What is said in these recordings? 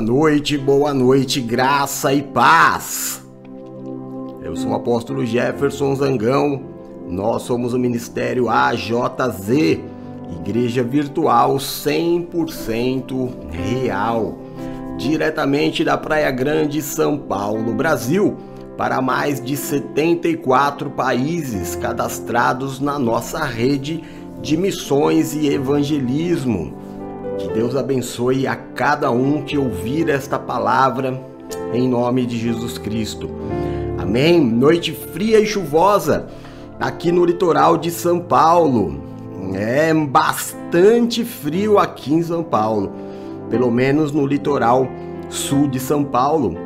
Boa noite, boa noite, graça e paz. Eu sou o apóstolo Jefferson Zangão. Nós somos o ministério AJZ, Igreja Virtual 100% real, diretamente da Praia Grande, São Paulo, Brasil, para mais de 74 países cadastrados na nossa rede de missões e evangelismo. Deus abençoe a cada um que ouvir esta palavra em nome de Jesus Cristo. Amém. Noite fria e chuvosa aqui no litoral de São Paulo. É bastante frio aqui em São Paulo, pelo menos no litoral sul de São Paulo.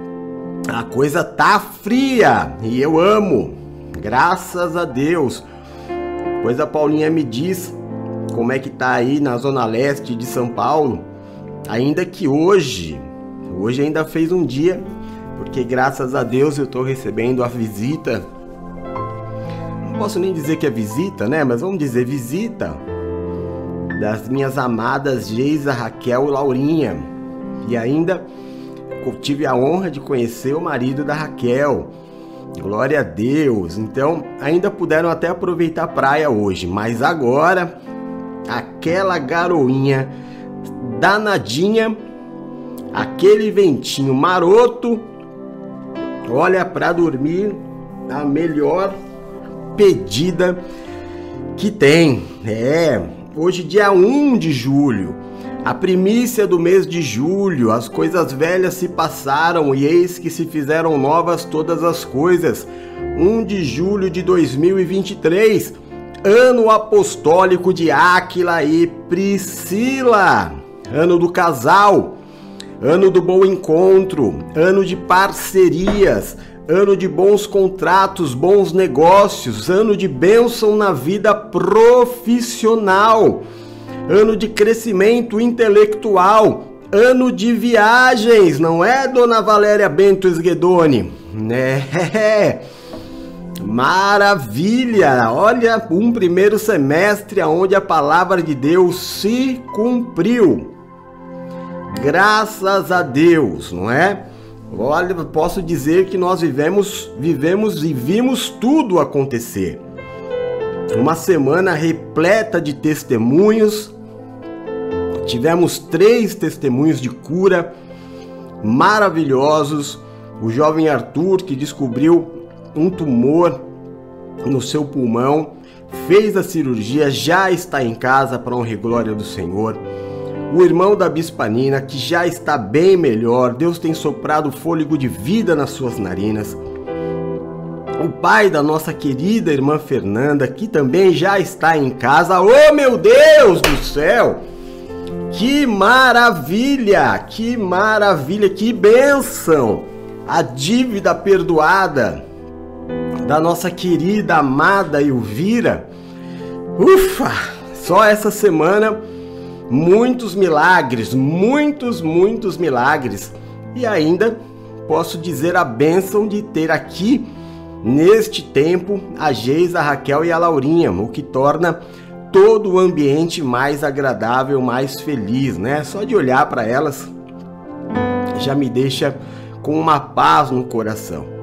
A coisa tá fria e eu amo. Graças a Deus. Pois a Paulinha me diz como é que tá aí na zona leste de São Paulo. Ainda que hoje, hoje ainda fez um dia, porque graças a Deus eu tô recebendo a visita. Não posso nem dizer que é visita, né? Mas vamos dizer visita das minhas amadas Geisa, Raquel e Laurinha. E ainda tive a honra de conhecer o marido da Raquel. Glória a Deus. Então, ainda puderam até aproveitar a praia hoje, mas agora aquela garoinha danadinha, aquele ventinho maroto, olha para dormir a melhor pedida que tem. É, hoje dia 1 de julho, a primícia do mês de julho, as coisas velhas se passaram e eis que se fizeram novas todas as coisas. 1 de julho de 2023 ano apostólico de Áquila e Priscila, ano do casal, ano do bom encontro, ano de parcerias, ano de bons contratos, bons negócios, ano de bênção na vida profissional, ano de crescimento intelectual, ano de viagens, não é, dona Valéria Bento Esguedoni? É. Maravilha! Olha, um primeiro semestre onde a palavra de Deus se cumpriu. Graças a Deus, não é? Olha, posso dizer que nós vivemos, vivemos e vimos tudo acontecer. Uma semana repleta de testemunhos. Tivemos três testemunhos de cura maravilhosos. O jovem Arthur que descobriu um tumor no seu pulmão, fez a cirurgia, já está em casa para honra e glória do Senhor. O irmão da Bispanina, que já está bem melhor, Deus tem soprado fôlego de vida nas suas narinas. O pai da nossa querida irmã Fernanda, que também já está em casa. Oh meu Deus do céu! Que maravilha! Que maravilha! Que bênção! A dívida perdoada da nossa querida, amada Elvira. Ufa! Só essa semana muitos milagres, muitos, muitos milagres. E ainda posso dizer a bênção de ter aqui neste tempo a Geisa, a Raquel e a Laurinha, o que torna todo o ambiente mais agradável, mais feliz, né? Só de olhar para elas já me deixa com uma paz no coração.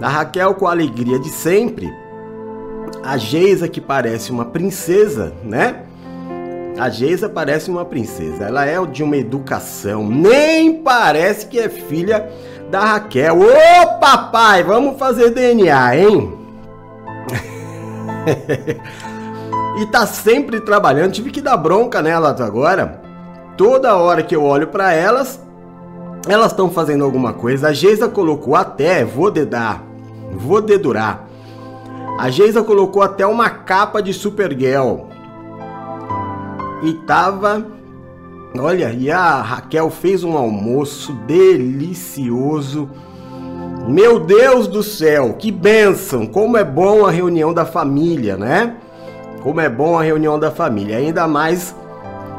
A Raquel com a alegria de sempre. A Geisa que parece uma princesa, né? A Geisa parece uma princesa. Ela é de uma educação. Nem parece que é filha da Raquel. Ô papai, vamos fazer DNA, hein? e tá sempre trabalhando. Tive que dar bronca nelas agora. Toda hora que eu olho para elas, elas estão fazendo alguma coisa. A Geisa colocou até, vou dedar, Vou dedurar. A Geisa colocou até uma capa de Supergirl. E tava. Olha, e a Raquel fez um almoço delicioso. Meu Deus do céu, que bênção! Como é bom a reunião da família, né? Como é bom a reunião da família. Ainda mais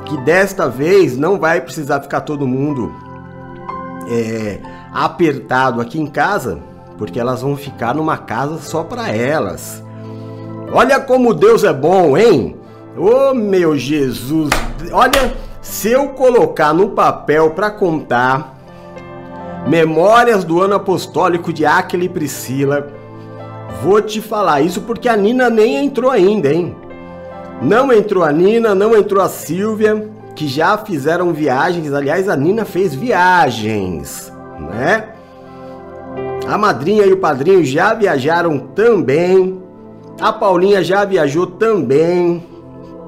que desta vez não vai precisar ficar todo mundo é, apertado aqui em casa, porque elas vão ficar numa casa só para elas. Olha como Deus é bom, hein? Oh meu Jesus, olha, se eu colocar no papel para contar Memórias do ano apostólico de Aquila e Priscila. Vou te falar isso porque a Nina nem entrou ainda, hein? Não entrou a Nina, não entrou a Silvia, que já fizeram viagens. Aliás, a Nina fez viagens, né? A madrinha e o padrinho já viajaram também. A Paulinha já viajou também.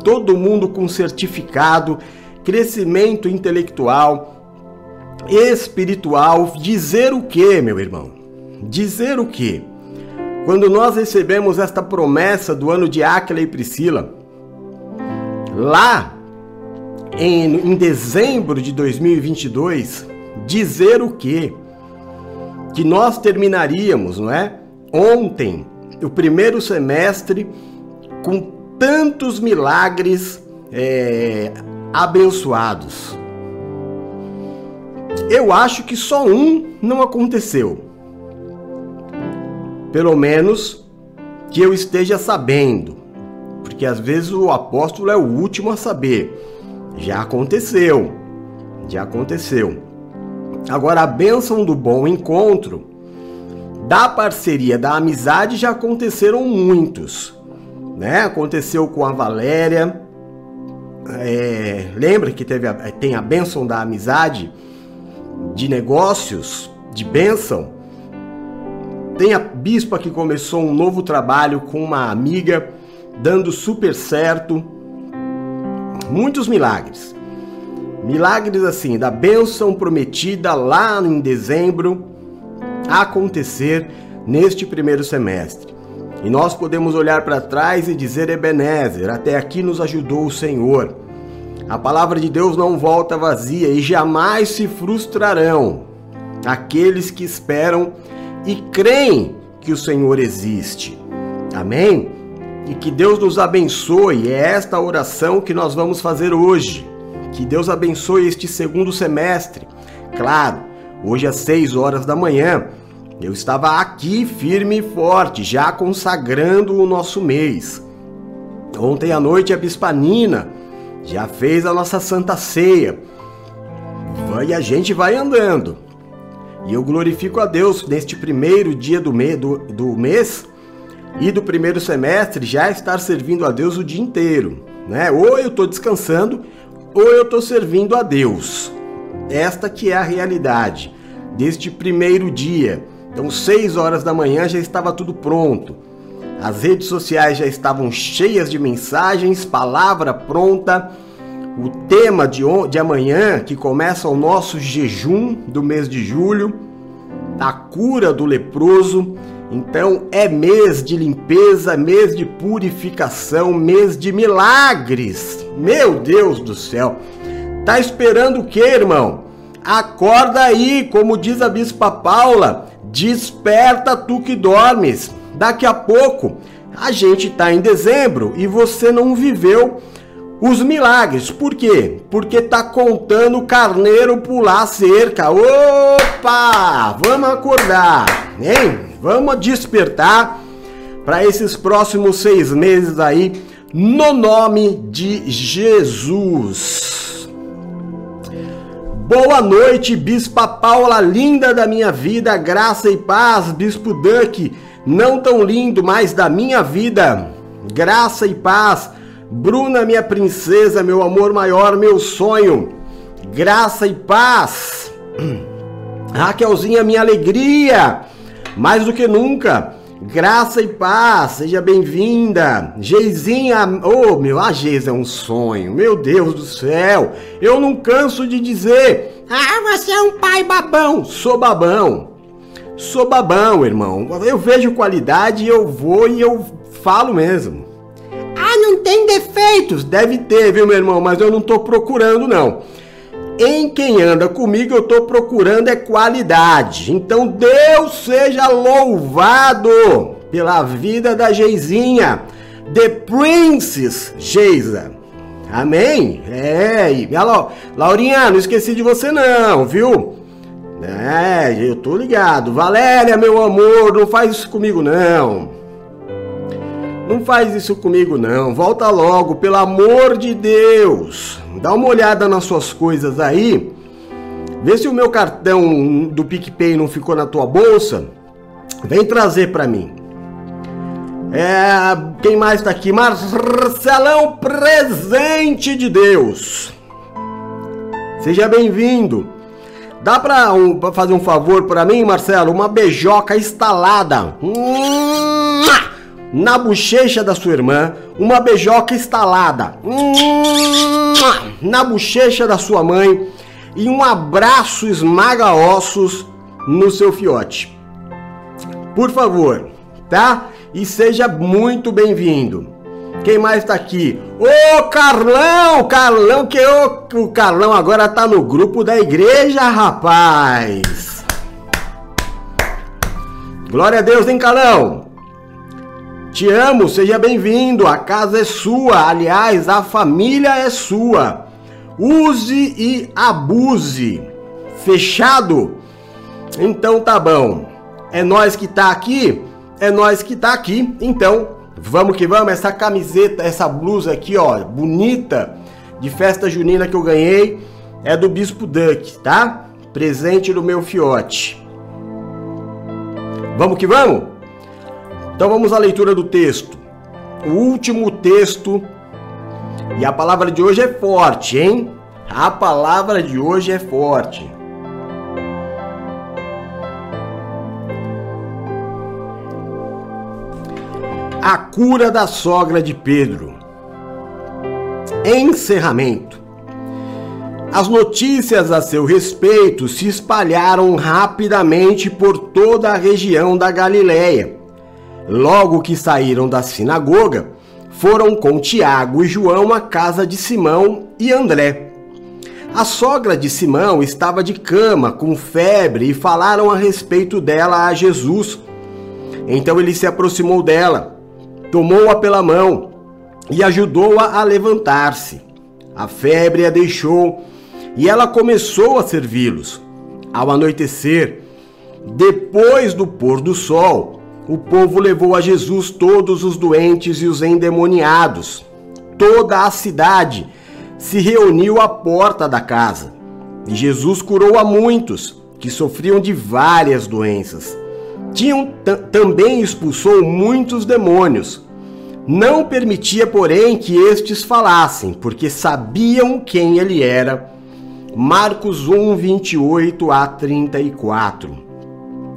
Todo mundo com certificado, crescimento intelectual, espiritual. Dizer o que, meu irmão? Dizer o que? Quando nós recebemos esta promessa do ano de Áquila e Priscila, lá em, em dezembro de 2022, dizer o que? Que nós terminaríamos, não é? Ontem, o primeiro semestre, com tantos milagres é, abençoados. Eu acho que só um não aconteceu. Pelo menos que eu esteja sabendo. Porque às vezes o apóstolo é o último a saber. Já aconteceu. Já aconteceu. Agora, a bênção do bom encontro, da parceria, da amizade, já aconteceram muitos. Né? Aconteceu com a Valéria. É, lembra que teve a, tem a bênção da amizade, de negócios, de bênção. Tem a bispa que começou um novo trabalho com uma amiga, dando super certo. Muitos milagres. Milagres assim, da bênção prometida lá em dezembro acontecer neste primeiro semestre. E nós podemos olhar para trás e dizer: Ebenezer, até aqui nos ajudou o Senhor. A palavra de Deus não volta vazia e jamais se frustrarão aqueles que esperam e creem que o Senhor existe. Amém? E que Deus nos abençoe. É esta oração que nós vamos fazer hoje. Que Deus abençoe este segundo semestre. Claro, hoje às 6 horas da manhã, eu estava aqui firme e forte, já consagrando o nosso mês. Ontem à noite a Bispa Nina já fez a nossa Santa Ceia. E a gente vai andando. E eu glorifico a Deus neste primeiro dia do, me, do, do mês e do primeiro semestre já estar servindo a Deus o dia inteiro. Né? Ou eu estou descansando, ou eu estou servindo a Deus. Esta que é a realidade deste primeiro dia. Então, seis horas da manhã já estava tudo pronto. As redes sociais já estavam cheias de mensagens, palavra pronta. O tema de, de amanhã, que começa o nosso jejum do mês de julho, a cura do leproso. Então é mês de limpeza, mês de purificação, mês de milagres. Meu Deus do céu. Tá esperando o que, irmão? Acorda aí, como diz a bispa Paula, desperta tu que dormes. Daqui a pouco a gente tá em dezembro e você não viveu os milagres. Por quê? Porque tá contando o carneiro pular cerca. Opa! Vamos acordar, hein? Vamos despertar para esses próximos seis meses aí, no nome de Jesus. Boa noite, Bispa Paula, linda da minha vida, graça e paz, Bispo Duck, não tão lindo, mas da minha vida, graça e paz. Bruna, minha princesa, meu amor maior, meu sonho, graça e paz. Raquelzinha, minha alegria mais do que nunca. Graça e paz, seja bem-vinda. Geizinha, oh meu, a Geis é um sonho, meu Deus do céu. Eu não canso de dizer, ah, você é um pai babão. Sou babão, sou babão, irmão. Eu vejo qualidade, eu vou e eu falo mesmo. Ah, não tem defeitos? Deve ter, viu, meu irmão, mas eu não tô procurando, não. Em quem anda comigo, eu estou procurando é qualidade. Então, Deus seja louvado pela vida da Geizinha, The Princess Geisa. Amém? É, e, Laurinha, não esqueci de você não, viu? É, eu tô ligado. Valéria, meu amor, não faz isso comigo não. Não faz isso comigo não. Volta logo, pelo amor de Deus. Dá uma olhada nas suas coisas aí. Vê se o meu cartão do PicPay não ficou na tua bolsa. Vem trazer para mim. É, quem mais tá aqui? Marcelão Presente de Deus. Seja bem-vindo. Dá pra, um, fazer um favor para mim, Marcelo? Uma beijoca instalada na bochecha da sua irmã. Uma beijoca instalada na bochecha da sua mãe. E um abraço esmaga-ossos no seu fiote. Por favor, tá? e seja muito bem-vindo. Quem mais tá aqui? Ô Carlão! Carlão, que o, o Carlão agora tá no grupo da igreja, rapaz! Glória a Deus, hein, Carlão? Te amo, seja bem-vindo. A casa é sua, aliás, a família é sua. Use e abuse. Fechado? Então tá bom. É nós que tá aqui é nós que tá aqui. Então, vamos que vamos. Essa camiseta, essa blusa aqui, ó, bonita, de festa junina que eu ganhei, é do Bispo Duck, tá? Presente do meu fiote. Vamos que vamos? Então vamos à leitura do texto. O último texto. E a palavra de hoje é forte, hein? A palavra de hoje é forte. A cura da sogra de Pedro. Encerramento. As notícias a seu respeito se espalharam rapidamente por toda a região da Galiléia. Logo que saíram da sinagoga, foram com Tiago e João à casa de Simão e André. A sogra de Simão estava de cama, com febre, e falaram a respeito dela a Jesus. Então ele se aproximou dela tomou-a pela mão e ajudou-a a, levantar-se. A febre a deixou e ela começou a servi-los. Ao anoitecer, depois do pôr do sol, o povo levou a Jesus todos os doentes e os endemoniados. Toda a cidade se reuniu à porta da casa. E Jesus curou a muitos que sofriam de várias doenças. Tinham também expulsou muitos demônios não permitia, porém, que estes falassem, porque sabiam quem ele era. Marcos 1, 28 a 34.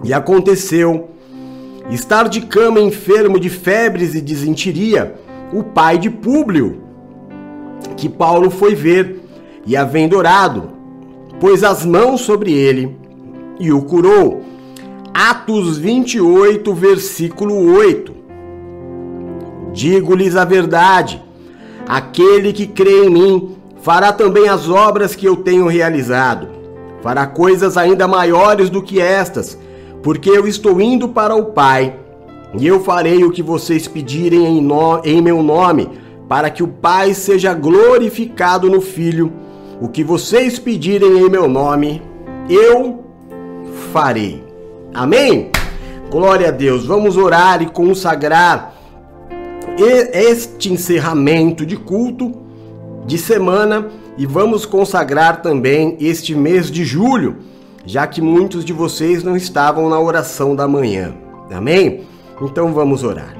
E aconteceu, estar de cama enfermo de febres e desinteria, o pai de Públio, que Paulo foi ver, e havendo orado, pôs as mãos sobre ele e o curou. Atos 28, versículo 8. Digo-lhes a verdade: aquele que crê em mim fará também as obras que eu tenho realizado. Fará coisas ainda maiores do que estas, porque eu estou indo para o Pai. E eu farei o que vocês pedirem em, no... em meu nome, para que o Pai seja glorificado no Filho. O que vocês pedirem em meu nome, eu farei. Amém? Glória a Deus. Vamos orar e consagrar este encerramento de culto de semana e vamos consagrar também este mês de julho, já que muitos de vocês não estavam na oração da manhã. Amém? Então vamos orar.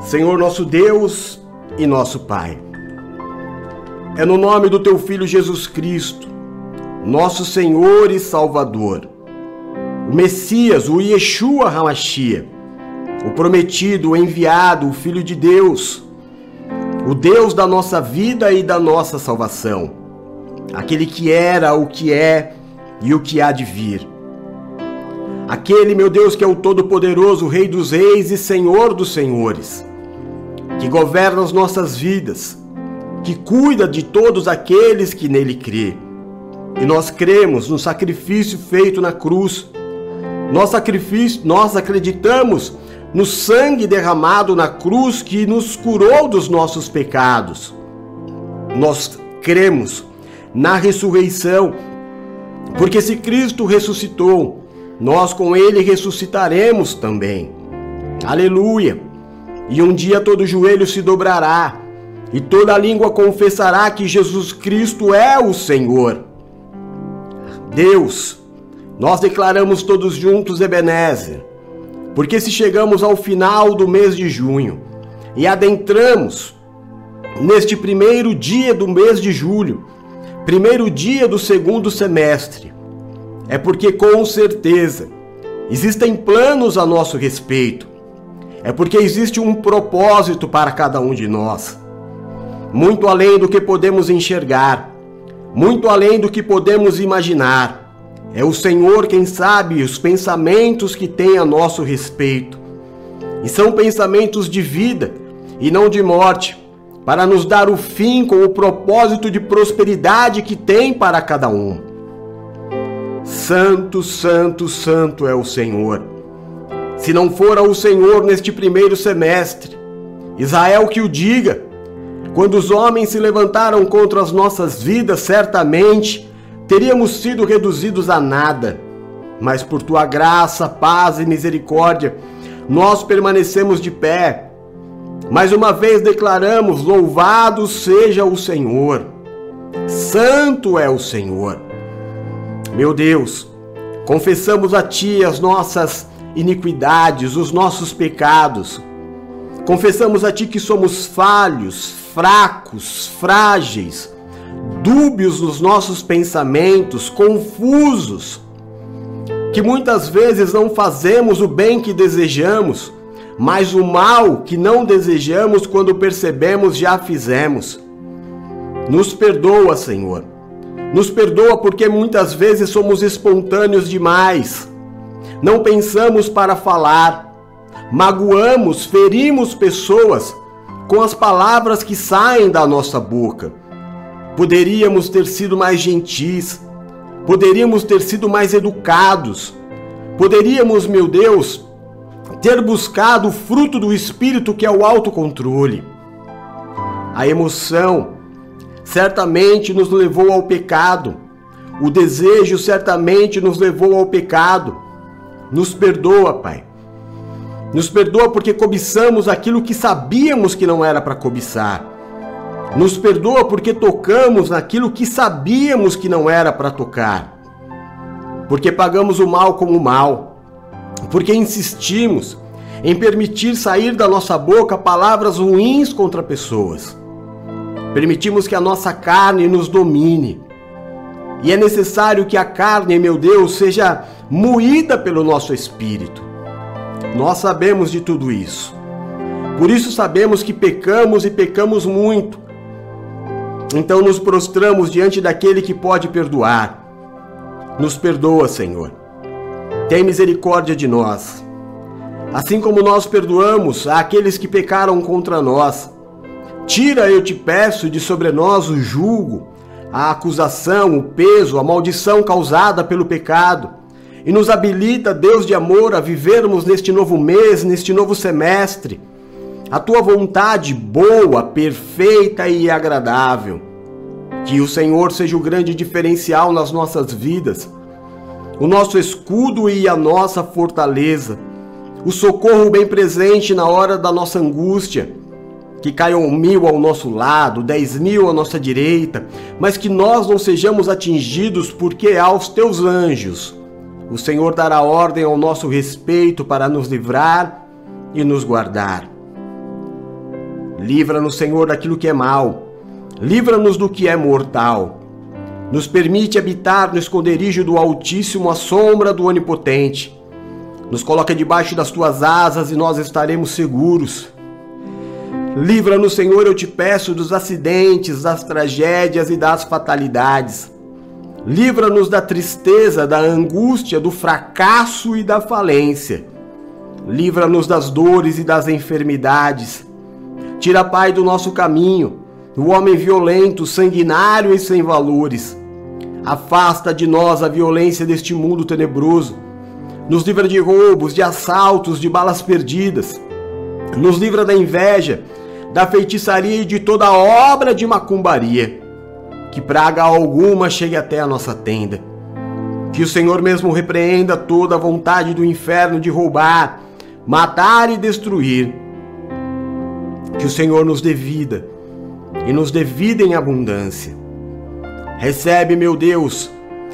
Senhor nosso Deus e nosso Pai, é no nome do teu Filho Jesus Cristo, nosso Senhor e Salvador, o Messias, o Yeshua HaMashiach, o prometido, o enviado, o Filho de Deus, o Deus da nossa vida e da nossa salvação, aquele que era, o que é e o que há de vir. Aquele, meu Deus, que é o Todo-Poderoso, Rei dos Reis e Senhor dos Senhores, que governa as nossas vidas, que cuida de todos aqueles que nele crê. E nós cremos no sacrifício feito na cruz. Nós sacrifício, nós acreditamos no sangue derramado na cruz que nos curou dos nossos pecados. Nós cremos na ressurreição, porque se Cristo ressuscitou, nós com ele ressuscitaremos também. Aleluia! E um dia todo joelho se dobrará, e toda língua confessará que Jesus Cristo é o Senhor. Deus, nós declaramos todos juntos Ebenezer, porque se chegamos ao final do mês de junho e adentramos neste primeiro dia do mês de julho, primeiro dia do segundo semestre, é porque com certeza existem planos a nosso respeito, é porque existe um propósito para cada um de nós, muito além do que podemos enxergar, muito além do que podemos imaginar. É o Senhor quem sabe os pensamentos que tem a nosso respeito. E são pensamentos de vida e não de morte, para nos dar o fim com o propósito de prosperidade que tem para cada um. Santo, santo, santo é o Senhor. Se não fora o Senhor neste primeiro semestre, Israel que o diga, quando os homens se levantaram contra as nossas vidas, certamente teríamos sido reduzidos a nada. Mas por tua graça, paz e misericórdia, nós permanecemos de pé mais uma vez declaramos: Louvado seja o Senhor, Santo é o Senhor. Meu Deus, confessamos a Ti as nossas iniquidades, os nossos pecados. Confessamos a Ti que somos falhos, fracos, frágeis, dúbios nos nossos pensamentos, confusos, que muitas vezes não fazemos o bem que desejamos mas o mal que não desejamos quando percebemos já fizemos. Nos perdoa, Senhor. Nos perdoa porque muitas vezes somos espontâneos demais. Não pensamos para falar. Magoamos, ferimos pessoas com as palavras que saem da nossa boca. Poderíamos ter sido mais gentis. Poderíamos ter sido mais educados. Poderíamos, meu Deus, ter buscado o fruto do espírito que é o autocontrole. A emoção certamente nos levou ao pecado. O desejo certamente nos levou ao pecado. Nos perdoa, Pai. Nos perdoa porque cobiçamos aquilo que sabíamos que não era para cobiçar. Nos perdoa porque tocamos naquilo que sabíamos que não era para tocar. Porque pagamos o mal com o mal porque insistimos em permitir sair da nossa boca palavras ruins contra pessoas. Permitimos que a nossa carne nos domine. E é necessário que a carne, meu Deus, seja moída pelo nosso espírito. Nós sabemos de tudo isso. Por isso sabemos que pecamos e pecamos muito. Então nos prostramos diante daquele que pode perdoar. Nos perdoa, Senhor tem misericórdia de nós. Assim como nós perdoamos àqueles que pecaram contra nós. Tira, eu te peço, de sobre nós o julgo, a acusação, o peso, a maldição causada pelo pecado. E nos habilita, Deus de amor, a vivermos neste novo mês, neste novo semestre, a tua vontade boa, perfeita e agradável. Que o Senhor seja o grande diferencial nas nossas vidas o nosso escudo e a nossa fortaleza, o socorro bem presente na hora da nossa angústia. Que caiam mil ao nosso lado, dez mil à nossa direita, mas que nós não sejamos atingidos, porque aos teus anjos o Senhor dará ordem ao nosso respeito para nos livrar e nos guardar. Livra-nos, Senhor, daquilo que é mal, livra-nos do que é mortal nos permite habitar no esconderijo do Altíssimo, à sombra do Onipotente. Nos coloca debaixo das tuas asas e nós estaremos seguros. Livra-nos, Senhor, eu te peço, dos acidentes, das tragédias e das fatalidades. Livra-nos da tristeza, da angústia, do fracasso e da falência. Livra-nos das dores e das enfermidades. Tira, Pai, do nosso caminho o homem violento, sanguinário e sem valores. Afasta de nós a violência deste mundo tenebroso. Nos livra de roubos, de assaltos, de balas perdidas. Nos livra da inveja, da feitiçaria e de toda obra de macumbaria. Que praga alguma chegue até a nossa tenda. Que o Senhor mesmo repreenda toda a vontade do inferno de roubar, matar e destruir. Que o Senhor nos dê vida e nos dê vida em abundância. Recebe, meu Deus,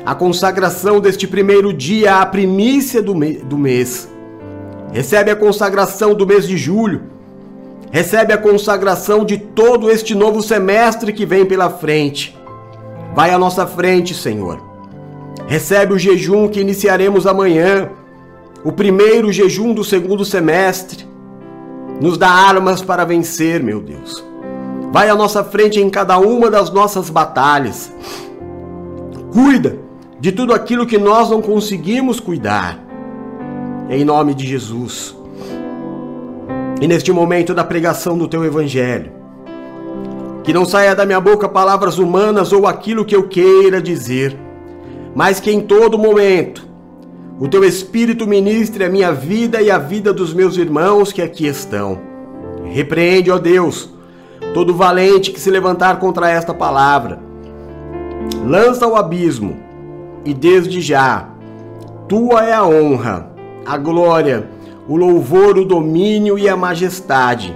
a consagração deste primeiro dia, a primícia do, me do mês. Recebe a consagração do mês de julho. Recebe a consagração de todo este novo semestre que vem pela frente. Vai à nossa frente, Senhor. Recebe o jejum que iniciaremos amanhã, o primeiro jejum do segundo semestre. Nos dá armas para vencer, meu Deus. Vai à nossa frente em cada uma das nossas batalhas. Cuida de tudo aquilo que nós não conseguimos cuidar. Em nome de Jesus. E neste momento da pregação do teu evangelho, que não saia da minha boca palavras humanas ou aquilo que eu queira dizer, mas que em todo momento o teu Espírito ministre a minha vida e a vida dos meus irmãos que aqui estão. Repreende, ó Deus, todo valente que se levantar contra esta palavra. Lança ao abismo e desde já, tua é a honra, a glória, o louvor, o domínio e a majestade.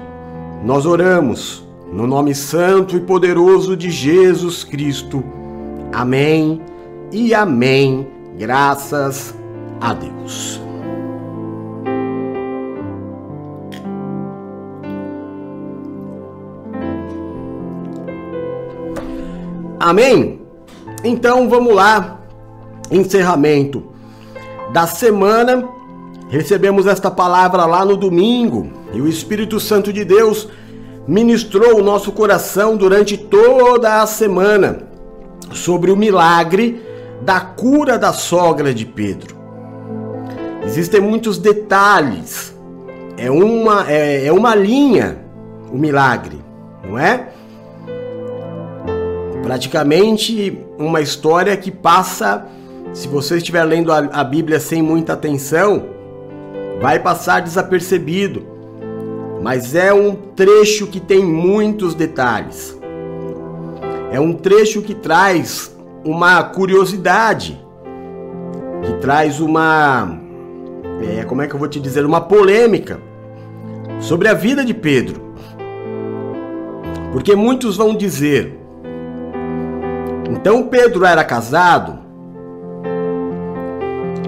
Nós oramos no nome santo e poderoso de Jesus Cristo. Amém e amém. Graças a Deus. Amém? Então vamos lá encerramento da semana. Recebemos esta palavra lá no domingo e o Espírito Santo de Deus ministrou o nosso coração durante toda a semana sobre o milagre da cura da sogra de Pedro. Existem muitos detalhes, é uma, é, é uma linha o milagre, não é? Praticamente uma história que passa se você estiver lendo a, a Bíblia sem muita atenção, vai passar desapercebido. Mas é um trecho que tem muitos detalhes. É um trecho que traz uma curiosidade, que traz uma. É, como é que eu vou te dizer? Uma polêmica sobre a vida de Pedro. Porque muitos vão dizer: então Pedro era casado?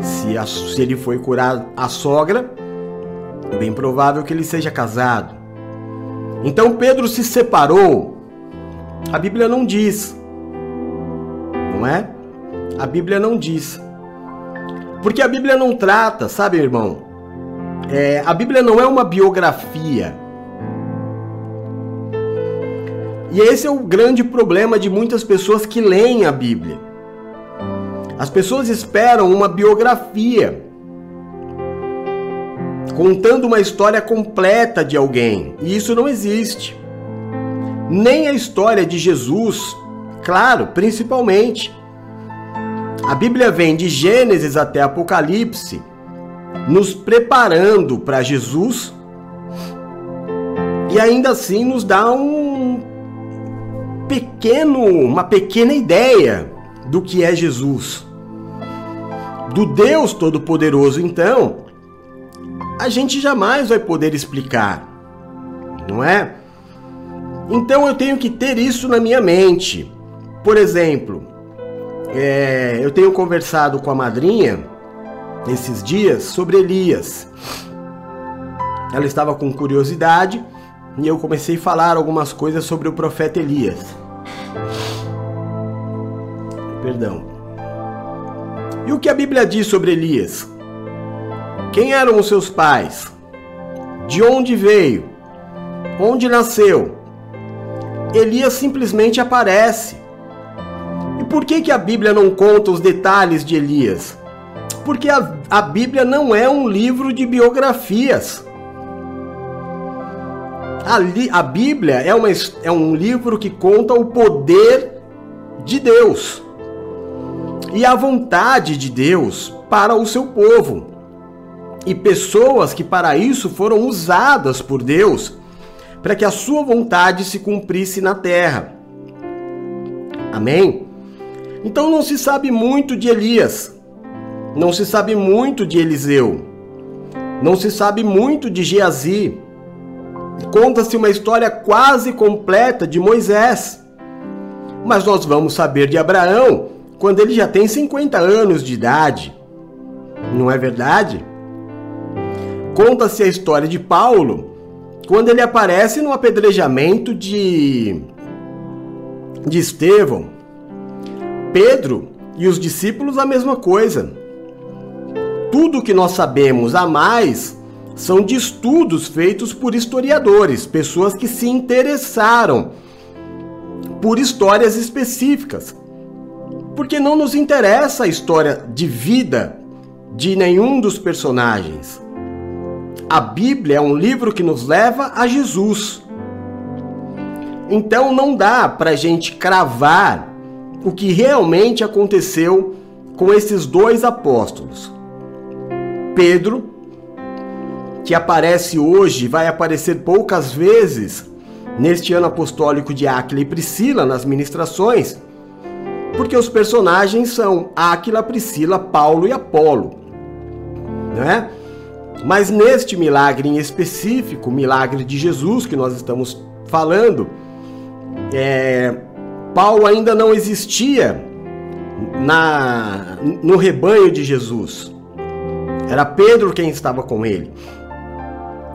Se, a, se ele foi curar a sogra, bem provável que ele seja casado. Então Pedro se separou. A Bíblia não diz. Não é? A Bíblia não diz. Porque a Bíblia não trata, sabe, irmão? É, a Bíblia não é uma biografia. E esse é o grande problema de muitas pessoas que leem a Bíblia. As pessoas esperam uma biografia contando uma história completa de alguém, e isso não existe. Nem a história de Jesus, claro, principalmente. A Bíblia vem de Gênesis até Apocalipse, nos preparando para Jesus e ainda assim nos dá um pequeno, uma pequena ideia do que é Jesus do Deus Todo-Poderoso, então, a gente jamais vai poder explicar, não é? Então eu tenho que ter isso na minha mente. Por exemplo, é, eu tenho conversado com a madrinha esses dias sobre Elias. Ela estava com curiosidade e eu comecei a falar algumas coisas sobre o profeta Elias. Perdão. E o que a Bíblia diz sobre Elias? Quem eram os seus pais? De onde veio? Onde nasceu? Elias simplesmente aparece. E por que, que a Bíblia não conta os detalhes de Elias? Porque a, a Bíblia não é um livro de biografias. A, a Bíblia é, uma, é um livro que conta o poder de Deus e a vontade de Deus para o seu povo. E pessoas que para isso foram usadas por Deus para que a sua vontade se cumprisse na terra. Amém? Então não se sabe muito de Elias, não se sabe muito de Eliseu, não se sabe muito de Geazi. Conta-se uma história quase completa de Moisés. Mas nós vamos saber de Abraão quando ele já tem 50 anos de idade. Não é verdade? Conta-se a história de Paulo quando ele aparece no apedrejamento de, de Estevão. Pedro e os discípulos a mesma coisa. Tudo que nós sabemos a mais são de estudos feitos por historiadores, pessoas que se interessaram por histórias específicas. Porque não nos interessa a história de vida de nenhum dos personagens. A Bíblia é um livro que nos leva a Jesus. Então não dá para a gente cravar o que realmente aconteceu com esses dois apóstolos. Pedro, que aparece hoje, vai aparecer poucas vezes neste ano apostólico de Áquila e Priscila nas ministrações, porque os personagens são Áquila, Priscila, Paulo e Apolo, né? Mas neste milagre em específico, o milagre de Jesus que nós estamos falando, é, Paulo ainda não existia na, no rebanho de Jesus. Era Pedro quem estava com ele.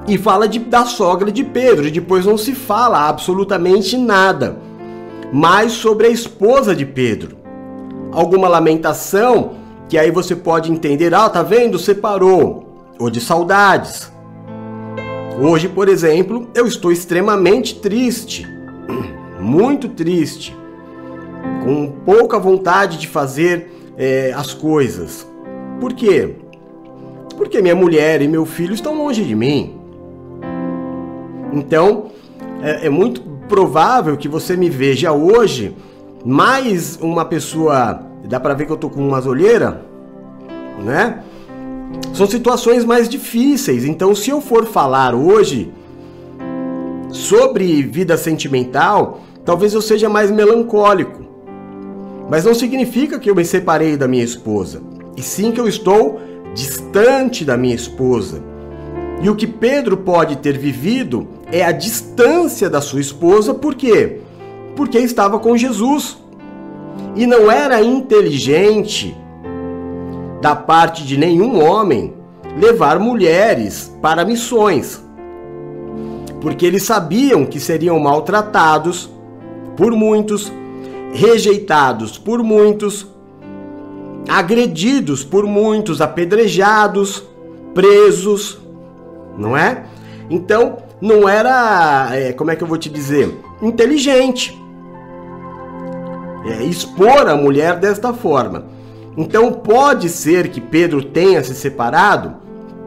E fala de, da sogra de Pedro, e depois não se fala absolutamente nada mais sobre a esposa de Pedro. Alguma lamentação que aí você pode entender, ah, tá vendo? Separou. Ou de saudades. Hoje, por exemplo, eu estou extremamente triste. Muito triste. Com pouca vontade de fazer é, as coisas. Por quê? Porque minha mulher e meu filho estão longe de mim. Então, é, é muito provável que você me veja hoje mais uma pessoa. Dá para ver que eu tô com umas olheiras, né? São situações mais difíceis. Então, se eu for falar hoje sobre vida sentimental, talvez eu seja mais melancólico. Mas não significa que eu me separei da minha esposa, e sim que eu estou distante da minha esposa. E o que Pedro pode ter vivido é a distância da sua esposa, por quê? Porque estava com Jesus. E não era inteligente da parte de nenhum homem levar mulheres para missões. Porque eles sabiam que seriam maltratados por muitos, rejeitados por muitos, agredidos por muitos, apedrejados, presos, não é? Então, não era, é, como é que eu vou te dizer, inteligente. É, expor a mulher desta forma. Então, pode ser que Pedro tenha se separado?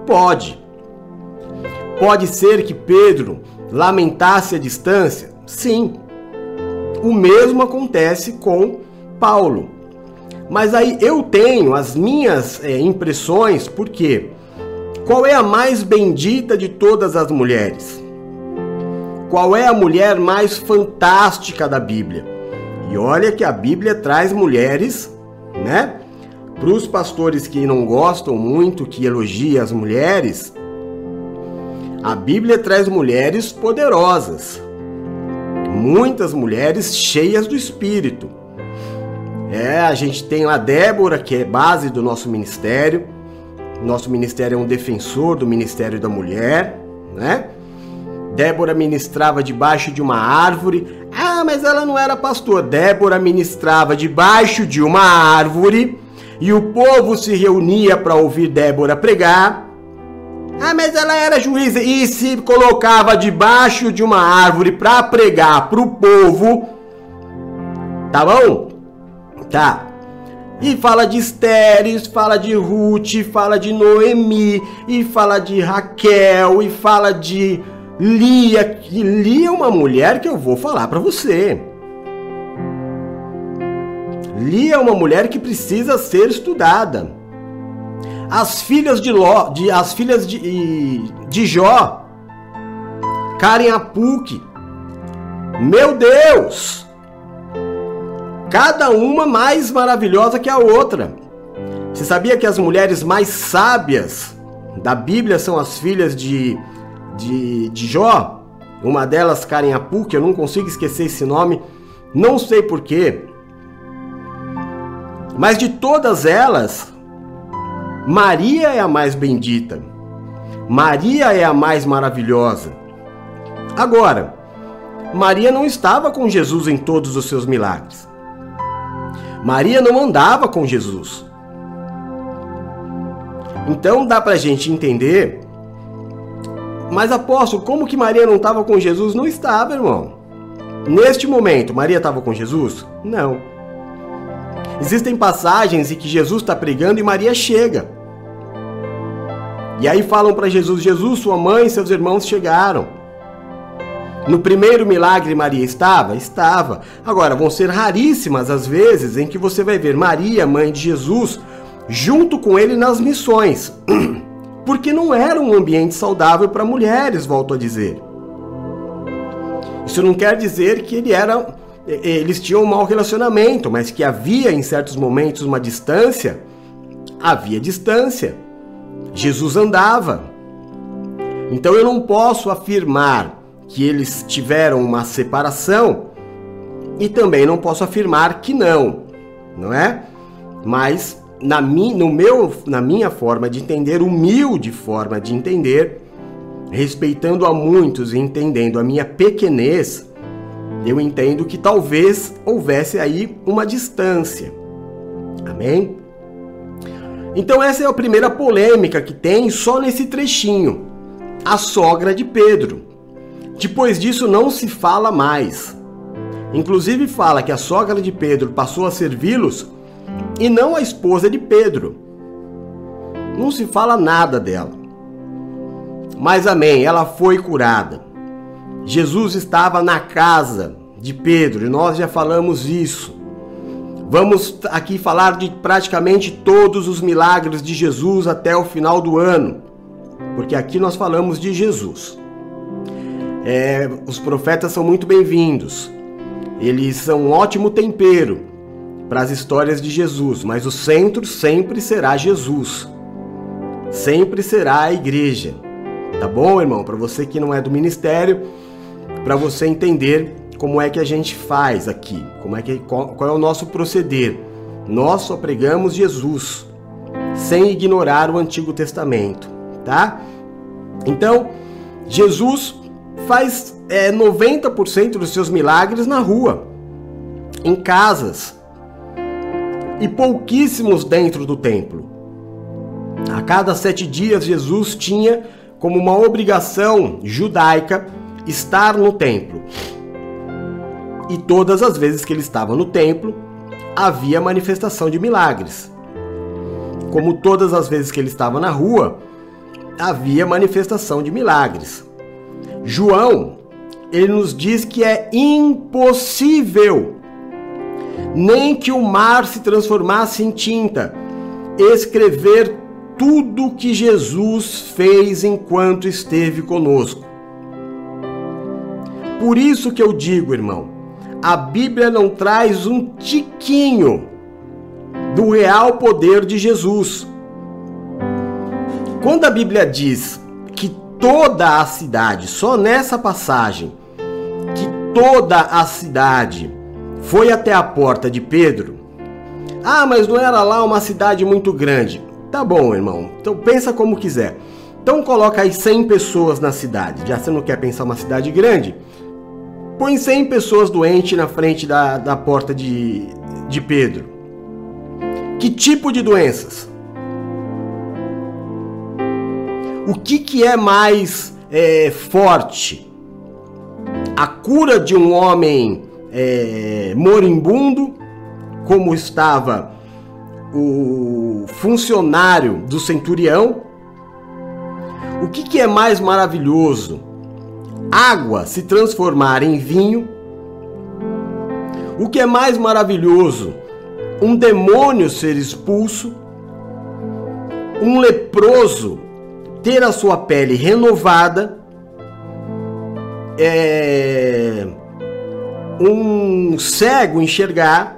Pode. Pode ser que Pedro lamentasse a distância? Sim. O mesmo acontece com Paulo. Mas aí eu tenho as minhas é, impressões, porque qual é a mais bendita de todas as mulheres? Qual é a mulher mais fantástica da Bíblia? E olha que a Bíblia traz mulheres, né? Para os pastores que não gostam muito, que elogiam as mulheres, a Bíblia traz mulheres poderosas, muitas mulheres cheias do Espírito. É, a gente tem lá Débora, que é base do nosso ministério. Nosso ministério é um defensor do ministério da mulher, né? Débora ministrava debaixo de uma árvore. Ah, mas ela não era pastor. Débora ministrava debaixo de uma árvore e o povo se reunia para ouvir Débora pregar. Ah, mas ela era juíza e se colocava debaixo de uma árvore para pregar para o povo. Tá bom? Tá. E fala de Estéres, fala de Ruth, fala de Noemi, e fala de Raquel, e fala de Lia. Que Lia uma mulher que eu vou falar para você. Lia é uma mulher que precisa ser estudada. As filhas de Ló, de, as filhas de, de Jó, Karen Apuk. Meu Deus! cada uma mais maravilhosa que a outra. Você sabia que as mulheres mais sábias da Bíblia são as filhas de, de, de Jó? Uma delas, Karen Apuk, eu não consigo esquecer esse nome, não sei porquê. Mas de todas elas, Maria é a mais bendita. Maria é a mais maravilhosa. Agora, Maria não estava com Jesus em todos os seus milagres. Maria não andava com Jesus. Então dá para a gente entender. Mas apóstolo, como que Maria não estava com Jesus? Não estava, irmão. Neste momento, Maria estava com Jesus? Não. Existem passagens em que Jesus está pregando e Maria chega. E aí falam para Jesus: Jesus, sua mãe e seus irmãos chegaram. No primeiro milagre, Maria estava? Estava. Agora, vão ser raríssimas as vezes em que você vai ver Maria, mãe de Jesus, junto com ele nas missões. Porque não era um ambiente saudável para mulheres, volto a dizer. Isso não quer dizer que ele era, eles tinham um mau relacionamento, mas que havia em certos momentos uma distância. Havia distância. Jesus andava. Então eu não posso afirmar que eles tiveram uma separação e também não posso afirmar que não, não é? Mas na, mi, no meu, na minha forma de entender, humilde forma de entender, respeitando a muitos e entendendo a minha pequenez, eu entendo que talvez houvesse aí uma distância. Amém? Então essa é a primeira polêmica que tem só nesse trechinho. A sogra de Pedro. Depois disso não se fala mais. Inclusive fala que a sogra de Pedro passou a servi-los e não a esposa de Pedro. Não se fala nada dela. Mas amém, ela foi curada. Jesus estava na casa de Pedro e nós já falamos isso. Vamos aqui falar de praticamente todos os milagres de Jesus até o final do ano, porque aqui nós falamos de Jesus. É, os profetas são muito bem-vindos, eles são um ótimo tempero para as histórias de Jesus, mas o centro sempre será Jesus, sempre será a igreja. Tá bom, irmão? Para você que não é do ministério, para você entender como é que a gente faz aqui, como é que qual, qual é o nosso proceder. Nós só pregamos Jesus, sem ignorar o Antigo Testamento, tá? Então, Jesus faz é, 90% dos seus milagres na rua, em casas, e pouquíssimos dentro do templo. A cada sete dias, Jesus tinha como uma obrigação judaica estar no templo e todas as vezes que ele estava no templo, havia manifestação de milagres. Como todas as vezes que ele estava na rua, havia manifestação de milagres. João, ele nos diz que é impossível nem que o mar se transformasse em tinta, escrever tudo que Jesus fez enquanto esteve conosco. Por isso que eu digo, irmão, a Bíblia não traz um tiquinho do real poder de Jesus. Quando a Bíblia diz que toda a cidade, só nessa passagem, que toda a cidade foi até a porta de Pedro. Ah, mas não era lá uma cidade muito grande. Tá bom, irmão. Então pensa como quiser. Então coloca aí 100 pessoas na cidade. Já você não quer pensar uma cidade grande? põe 100 pessoas doentes na frente da, da porta de, de Pedro. Que tipo de doenças? O que, que é mais é, forte? A cura de um homem é, moribundo, como estava o funcionário do centurião? O que, que é mais maravilhoso? água se transformar em vinho. O que é mais maravilhoso, um demônio ser expulso, um leproso ter a sua pele renovada, é, um cego enxergar.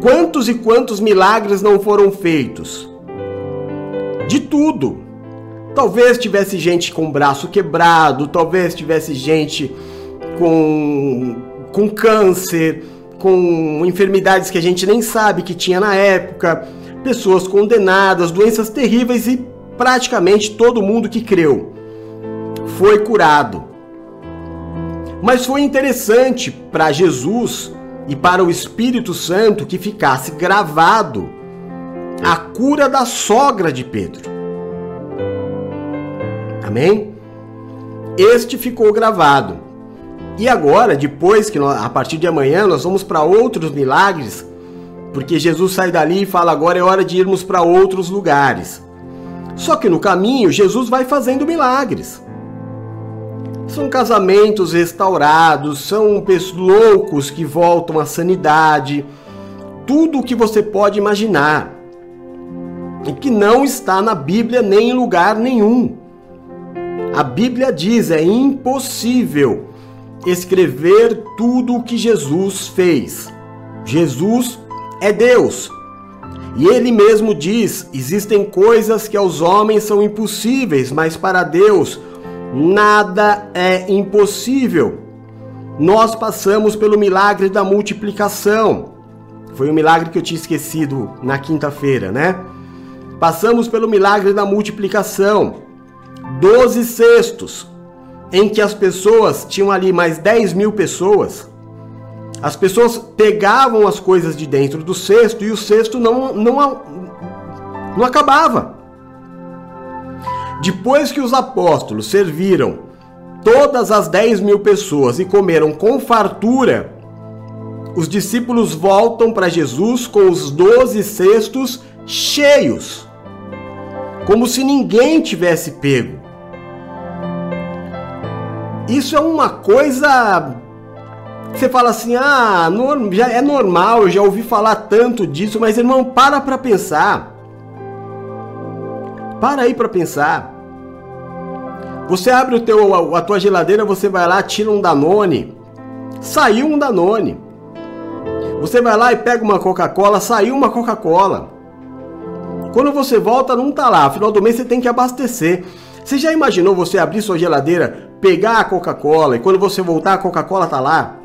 Quantos e quantos milagres não foram feitos? De tudo. Talvez tivesse gente com o braço quebrado, talvez tivesse gente com, com câncer, com enfermidades que a gente nem sabe que tinha na época, pessoas condenadas, doenças terríveis e praticamente todo mundo que creu foi curado. Mas foi interessante para Jesus e para o Espírito Santo que ficasse gravado a cura da sogra de Pedro. Amém? Este ficou gravado. E agora, depois que nós, a partir de amanhã nós vamos para outros milagres, porque Jesus sai dali e fala agora é hora de irmos para outros lugares. Só que no caminho Jesus vai fazendo milagres. São casamentos restaurados, são loucos que voltam à sanidade, tudo o que você pode imaginar. E que não está na Bíblia nem em lugar nenhum. A Bíblia diz: é impossível escrever tudo o que Jesus fez. Jesus é Deus. E ele mesmo diz: existem coisas que aos homens são impossíveis, mas para Deus nada é impossível. Nós passamos pelo milagre da multiplicação. Foi um milagre que eu tinha esquecido na quinta-feira, né? Passamos pelo milagre da multiplicação. Doze cestos, em que as pessoas tinham ali mais 10 mil pessoas. As pessoas pegavam as coisas de dentro do cesto e o cesto não, não, não acabava. Depois que os apóstolos serviram todas as 10 mil pessoas e comeram com fartura, os discípulos voltam para Jesus com os 12 cestos cheios, como se ninguém tivesse pego. Isso é uma coisa. Você fala assim, ah, já é normal, eu já ouvi falar tanto disso, mas irmão, para para pensar. Para aí para pensar. Você abre o teu, a tua geladeira, você vai lá, tira um Danone. Saiu um Danone. Você vai lá e pega uma Coca-Cola, saiu uma Coca-Cola. Quando você volta, não tá lá. Final do mês você tem que abastecer. Você já imaginou você abrir sua geladeira, pegar a Coca-Cola e quando você voltar a Coca-Cola tá lá?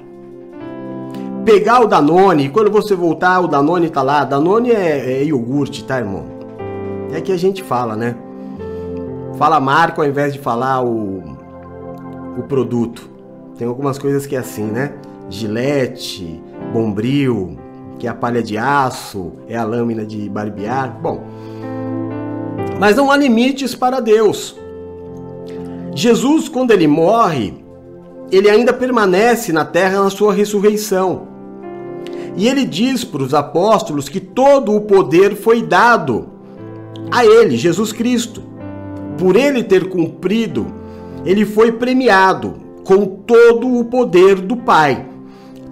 Pegar o Danone e quando você voltar o Danone tá lá. Danone é, é iogurte, tá, irmão? É que a gente fala, né? Fala marca ao invés de falar o, o produto. Tem algumas coisas que é assim, né? Gilete, bombril, que é a palha de aço, é a lâmina de barbear. Bom, mas não há limites para Deus. Jesus, quando ele morre, ele ainda permanece na terra na sua ressurreição. E ele diz para os apóstolos que todo o poder foi dado a ele, Jesus Cristo por ele ter cumprido, ele foi premiado com todo o poder do Pai.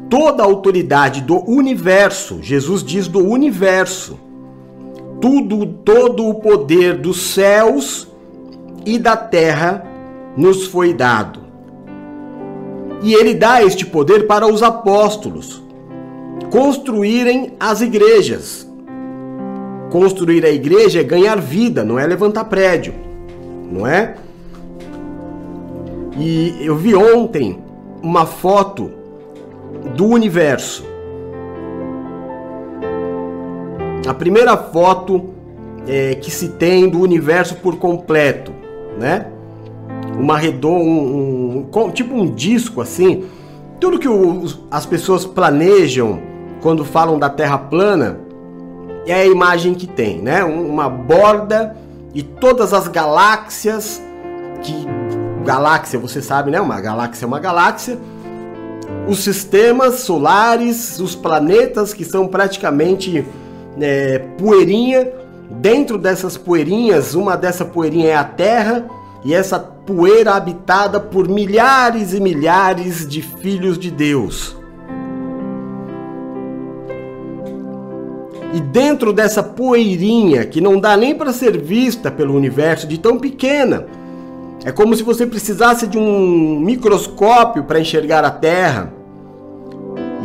Toda a autoridade do universo, Jesus diz do universo, tudo, todo o poder dos céus e da terra nos foi dado. E ele dá este poder para os apóstolos construírem as igrejas. Construir a igreja é ganhar vida, não é levantar prédio não é? E eu vi ontem uma foto do universo. A primeira foto é, que se tem do universo por completo, né? Uma redonda, um, um, tipo um disco assim. Tudo que os, as pessoas planejam quando falam da Terra plana é a imagem que tem, né? Uma borda e todas as galáxias que galáxia, você sabe, né? Uma galáxia é uma galáxia. Os sistemas solares, os planetas que são praticamente é, poeirinha. Dentro dessas poeirinhas, uma dessa poeirinha é a Terra e essa poeira habitada por milhares e milhares de filhos de Deus. E dentro dessa poeirinha que não dá nem para ser vista pelo universo de tão pequena, é como se você precisasse de um microscópio para enxergar a Terra.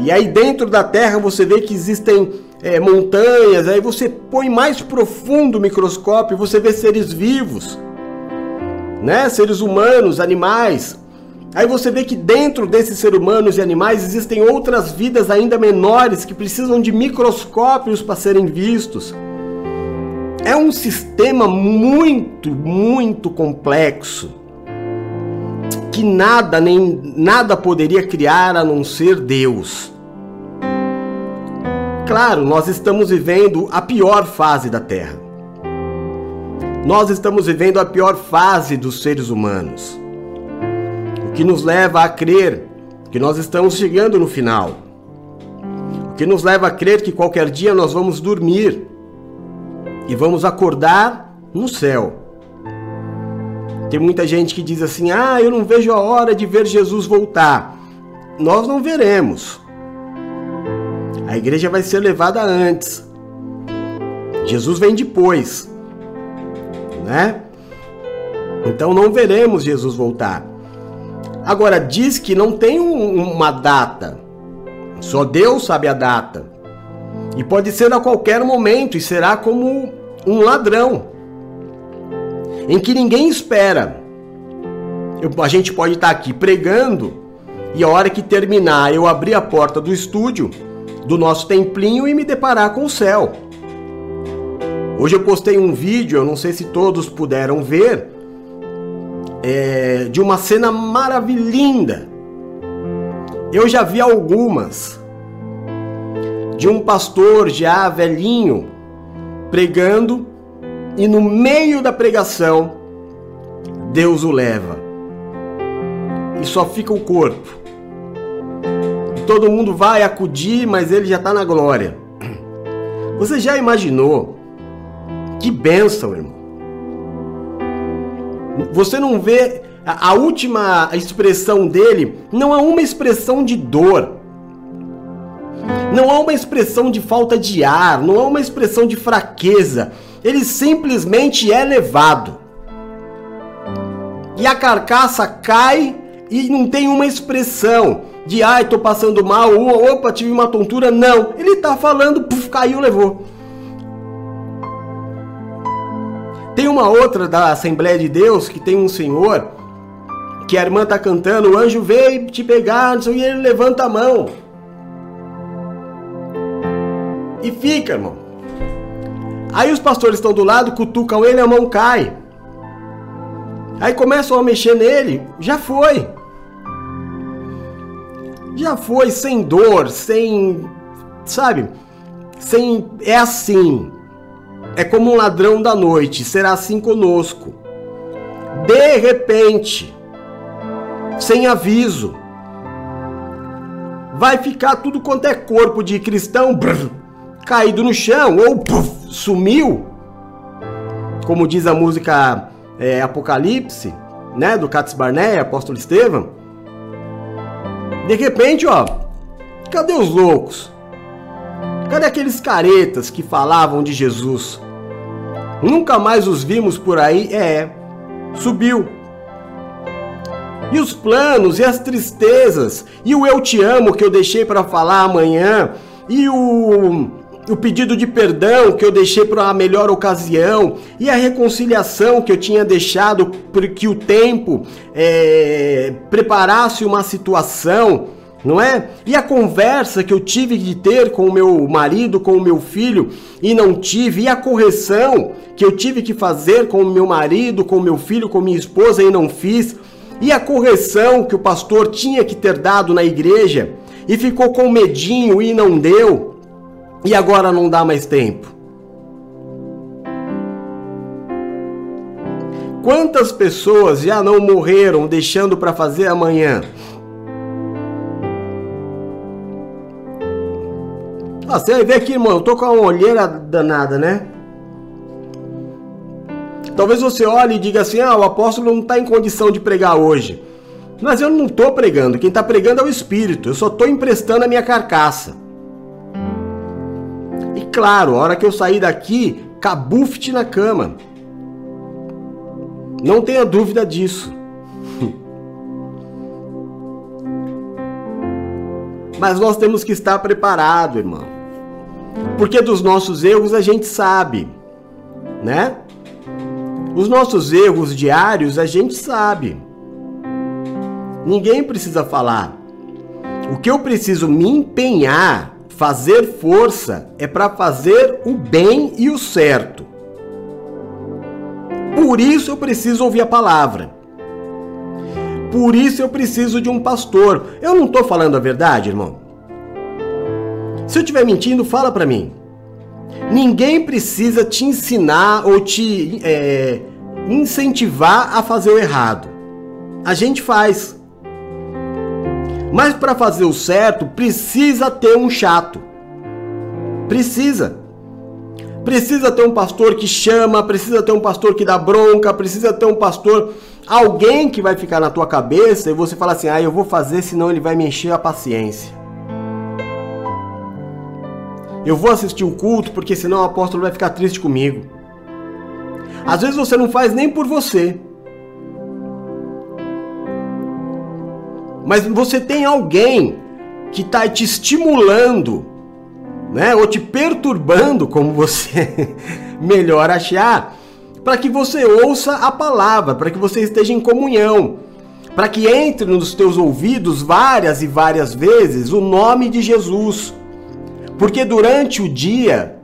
E aí dentro da Terra você vê que existem é, montanhas, aí você põe mais profundo o microscópio, você vê seres vivos, né? Seres humanos, animais. Aí você vê que dentro desses seres humanos e animais existem outras vidas ainda menores que precisam de microscópios para serem vistos. É um sistema muito, muito complexo que nada nem nada poderia criar a não ser Deus. Claro, nós estamos vivendo a pior fase da Terra. Nós estamos vivendo a pior fase dos seres humanos que nos leva a crer que nós estamos chegando no final, o que nos leva a crer que qualquer dia nós vamos dormir e vamos acordar no céu. Tem muita gente que diz assim: ah, eu não vejo a hora de ver Jesus voltar. Nós não veremos. A igreja vai ser levada antes. Jesus vem depois, né? Então não veremos Jesus voltar. Agora, diz que não tem um, uma data. Só Deus sabe a data. E pode ser a qualquer momento e será como um ladrão. Em que ninguém espera. Eu, a gente pode estar aqui pregando e a hora que terminar eu abrir a porta do estúdio, do nosso templinho e me deparar com o céu. Hoje eu postei um vídeo, eu não sei se todos puderam ver, é, de uma cena maravilhosa. Eu já vi algumas de um pastor já velhinho pregando e no meio da pregação Deus o leva e só fica o corpo. Todo mundo vai acudir, mas ele já está na glória. Você já imaginou? Que bênção, irmão. Você não vê a, a última expressão dele, não é uma expressão de dor. Não há uma expressão de falta de ar, não há uma expressão de fraqueza. Ele simplesmente é levado. E a carcaça cai e não tem uma expressão de ai, tô passando mal, opa, tive uma tontura. Não, ele tá falando, puf, caiu, levou. Tem uma outra da Assembleia de Deus que tem um senhor que a irmã tá cantando, o anjo veio te pegar, e ele levanta a mão. E fica, irmão. Aí os pastores estão do lado, cutucam ele, a mão cai. Aí começam a mexer nele, já foi. Já foi sem dor, sem, sabe? Sem é assim. É como um ladrão da noite, será assim conosco. De repente, sem aviso, vai ficar tudo quanto é corpo de cristão brrr, caído no chão ou puff, sumiu. Como diz a música é, Apocalipse, né, do Cates Barnett, apóstolo Estevão. De repente, ó, cadê os loucos? Cadê aqueles caretas que falavam de Jesus? Nunca mais os vimos por aí? É, subiu. E os planos e as tristezas, e o eu te amo que eu deixei para falar amanhã, e o, o pedido de perdão que eu deixei para a melhor ocasião, e a reconciliação que eu tinha deixado para que o tempo é, preparasse uma situação não é? E a conversa que eu tive de ter com o meu marido, com o meu filho e não tive, e a correção que eu tive que fazer com o meu marido, com o meu filho, com minha esposa e não fiz, e a correção que o pastor tinha que ter dado na igreja e ficou com medinho e não deu, e agora não dá mais tempo. Quantas pessoas já não morreram deixando para fazer amanhã? Ah, você vê aqui, irmão, eu tô com uma olheira danada, né? Talvez você olhe e diga assim: ah, o apóstolo não está em condição de pregar hoje. Mas eu não estou pregando, quem está pregando é o Espírito, eu só estou emprestando a minha carcaça. E claro, a hora que eu sair daqui, cabuft na cama. Não tenha dúvida disso. Mas nós temos que estar preparado, irmão. Porque dos nossos erros a gente sabe, né? Os nossos erros diários a gente sabe. Ninguém precisa falar. O que eu preciso me empenhar, fazer força, é para fazer o bem e o certo. Por isso eu preciso ouvir a palavra. Por isso eu preciso de um pastor. Eu não estou falando a verdade, irmão. Se eu estiver mentindo, fala para mim. Ninguém precisa te ensinar ou te é, incentivar a fazer o errado. A gente faz. Mas para fazer o certo, precisa ter um chato. Precisa. Precisa ter um pastor que chama, precisa ter um pastor que dá bronca, precisa ter um pastor, alguém que vai ficar na tua cabeça e você fala assim: "Ah, eu vou fazer, senão ele vai me encher a paciência". Eu vou assistir o culto porque senão o apóstolo vai ficar triste comigo. Às vezes você não faz nem por você. Mas você tem alguém que está te estimulando, né? Ou te perturbando, como você melhor achar, para que você ouça a palavra, para que você esteja em comunhão, para que entre nos teus ouvidos várias e várias vezes o nome de Jesus. Porque durante o dia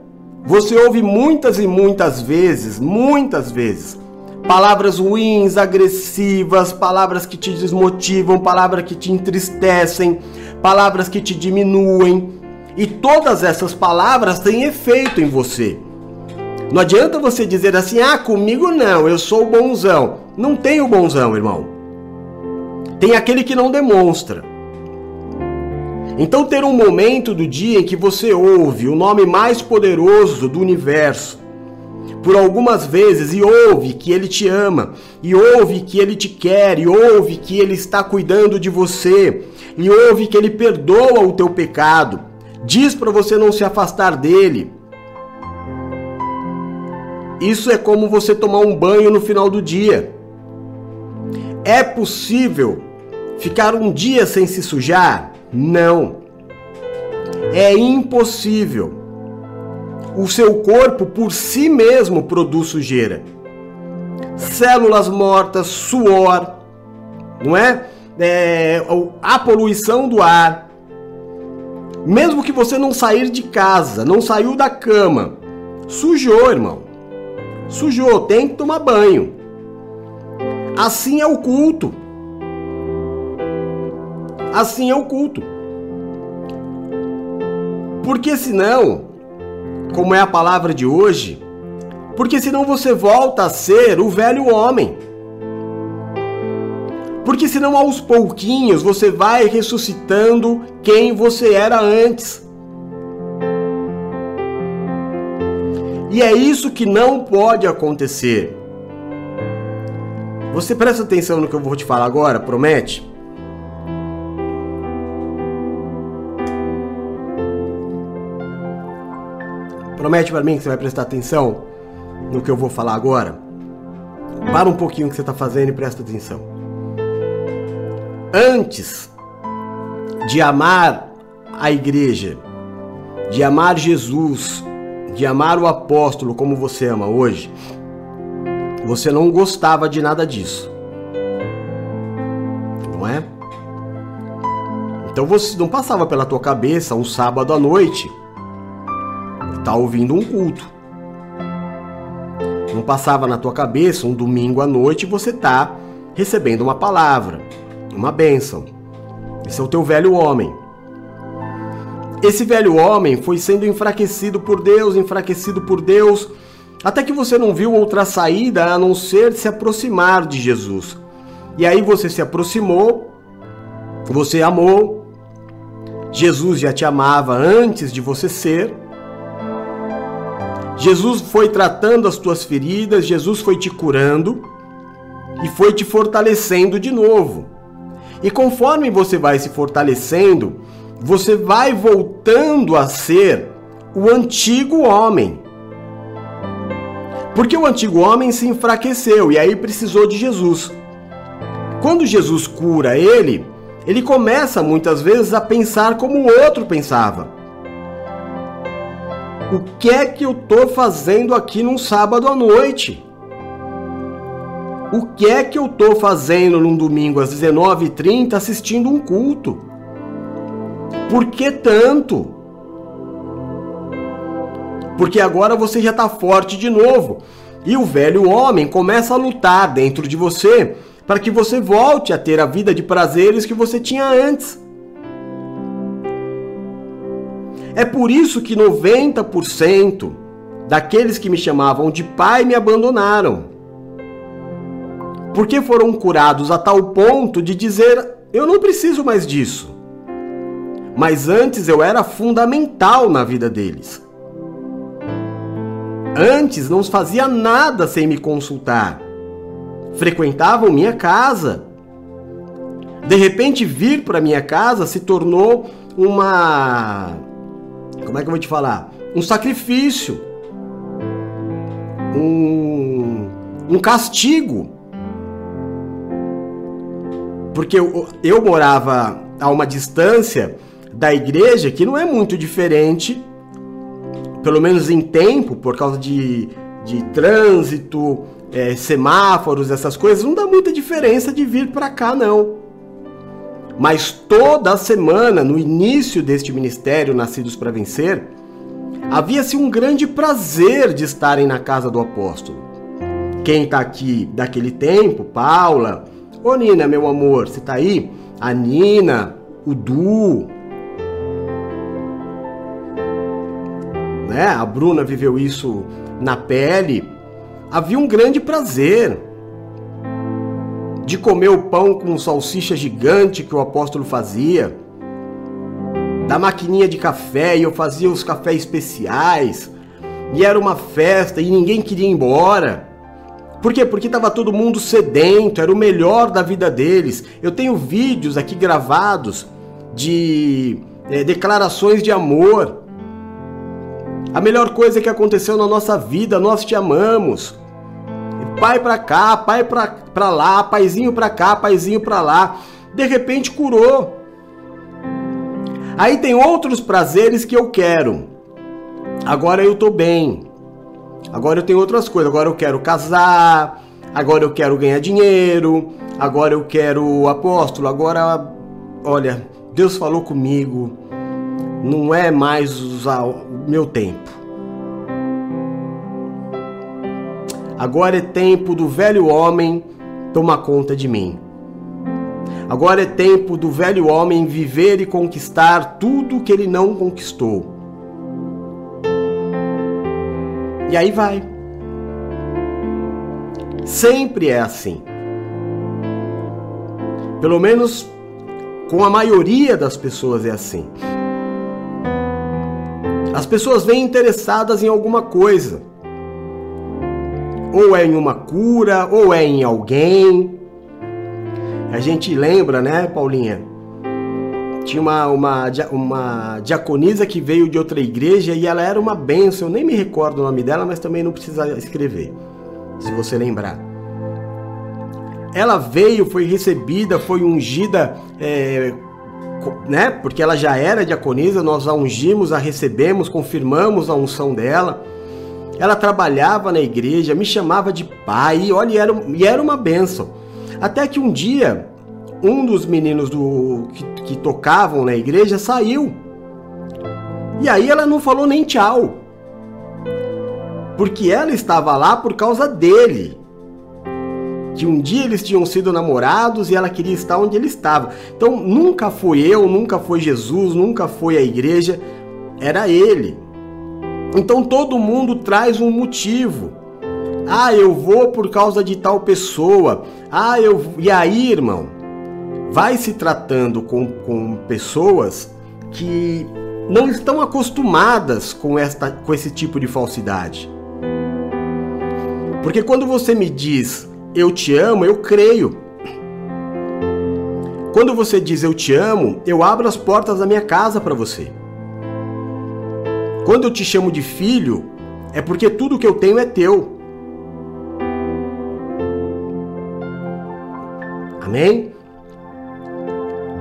você ouve muitas e muitas vezes, muitas vezes, palavras ruins, agressivas, palavras que te desmotivam, palavras que te entristecem, palavras que te diminuem. E todas essas palavras têm efeito em você. Não adianta você dizer assim: "Ah, comigo não, eu sou o bonzão". Não tem o bonzão, irmão. Tem aquele que não demonstra. Então, ter um momento do dia em que você ouve o nome mais poderoso do universo por algumas vezes e ouve que ele te ama, e ouve que ele te quer, e ouve que ele está cuidando de você, e ouve que ele perdoa o teu pecado, diz para você não se afastar dele. Isso é como você tomar um banho no final do dia. É possível ficar um dia sem se sujar? Não. É impossível. O seu corpo por si mesmo produz sujeira. Células mortas, suor, não é? é a poluição do ar. Mesmo que você não sair de casa, não saiu da cama, sujou, irmão. Sujou, tem que tomar banho. Assim é o culto. Assim é o culto. Porque senão, como é a palavra de hoje, porque senão você volta a ser o velho homem. Porque senão aos pouquinhos você vai ressuscitando quem você era antes. E é isso que não pode acontecer. Você presta atenção no que eu vou te falar agora, promete? Promete para mim que você vai prestar atenção no que eu vou falar agora? Para um pouquinho o que você está fazendo e presta atenção. Antes de amar a igreja, de amar Jesus, de amar o apóstolo como você ama hoje, você não gostava de nada disso. Não é? Então você não passava pela tua cabeça um sábado à noite tá ouvindo um culto. Não passava na tua cabeça um domingo à noite você tá recebendo uma palavra, uma bênção. Esse é o teu velho homem. Esse velho homem foi sendo enfraquecido por Deus, enfraquecido por Deus, até que você não viu outra saída a não ser se aproximar de Jesus. E aí você se aproximou, você amou, Jesus já te amava antes de você ser, Jesus foi tratando as tuas feridas, Jesus foi te curando e foi te fortalecendo de novo. E conforme você vai se fortalecendo, você vai voltando a ser o antigo homem. Porque o antigo homem se enfraqueceu e aí precisou de Jesus. Quando Jesus cura ele, ele começa muitas vezes a pensar como o outro pensava. O que é que eu tô fazendo aqui num sábado à noite? O que é que eu estou fazendo num domingo às 19h30 assistindo um culto? Por que tanto? Porque agora você já está forte de novo. E o velho homem começa a lutar dentro de você para que você volte a ter a vida de prazeres que você tinha antes. É por isso que 90% daqueles que me chamavam de pai me abandonaram. Porque foram curados a tal ponto de dizer: eu não preciso mais disso. Mas antes eu era fundamental na vida deles. Antes não fazia nada sem me consultar. Frequentavam minha casa. De repente, vir para minha casa se tornou uma. Como é que eu vou te falar? Um sacrifício. Um, um castigo. Porque eu, eu morava a uma distância da igreja que não é muito diferente pelo menos em tempo, por causa de, de trânsito, é, semáforos, essas coisas, não dá muita diferença de vir para cá, não. Mas toda semana, no início deste ministério Nascidos para Vencer, havia-se um grande prazer de estarem na casa do apóstolo. Quem está aqui daquele tempo, Paula, ô Nina, meu amor, você está aí? A Nina, o Du, né? A Bruna viveu isso na pele. Havia um grande prazer de comer o pão com salsicha gigante que o apóstolo fazia, da maquininha de café e eu fazia os cafés especiais, e era uma festa e ninguém queria ir embora. Por quê? Porque estava todo mundo sedento, era o melhor da vida deles. Eu tenho vídeos aqui gravados de é, declarações de amor a melhor coisa que aconteceu na nossa vida, nós te amamos. Pai para cá, pai para lá, paizinho para cá, paizinho para lá. De repente curou. Aí tem outros prazeres que eu quero. Agora eu tô bem. Agora eu tenho outras coisas. Agora eu quero casar. Agora eu quero ganhar dinheiro. Agora eu quero apóstolo. Agora, olha, Deus falou comigo não é mais o meu tempo. Agora é tempo do velho homem tomar conta de mim. Agora é tempo do velho homem viver e conquistar tudo que ele não conquistou. E aí vai. Sempre é assim. Pelo menos com a maioria das pessoas é assim. As pessoas vêm interessadas em alguma coisa. Ou é em uma cura, ou é em alguém. A gente lembra, né, Paulinha? Tinha uma, uma, uma diaconisa que veio de outra igreja e ela era uma benção. Eu nem me recordo o nome dela, mas também não precisa escrever, se você lembrar. Ela veio, foi recebida, foi ungida é, né? Porque ela já era diaconisa, nós a ungimos, a recebemos, confirmamos a unção dela. Ela trabalhava na igreja, me chamava de pai, e olha, era, e era uma benção. Até que um dia, um dos meninos do que, que tocavam na igreja saiu. E aí ela não falou nem tchau. Porque ela estava lá por causa dele que um dia eles tinham sido namorados e ela queria estar onde ele estava. Então nunca foi eu, nunca foi Jesus, nunca foi a igreja, era ele. Então todo mundo traz um motivo. Ah, eu vou por causa de tal pessoa. Ah, eu. E aí, irmão, vai se tratando com, com pessoas que não estão acostumadas com, esta, com esse tipo de falsidade. Porque quando você me diz eu te amo, eu creio. Quando você diz eu te amo, eu abro as portas da minha casa para você. Quando eu te chamo de filho, é porque tudo que eu tenho é teu. Amém?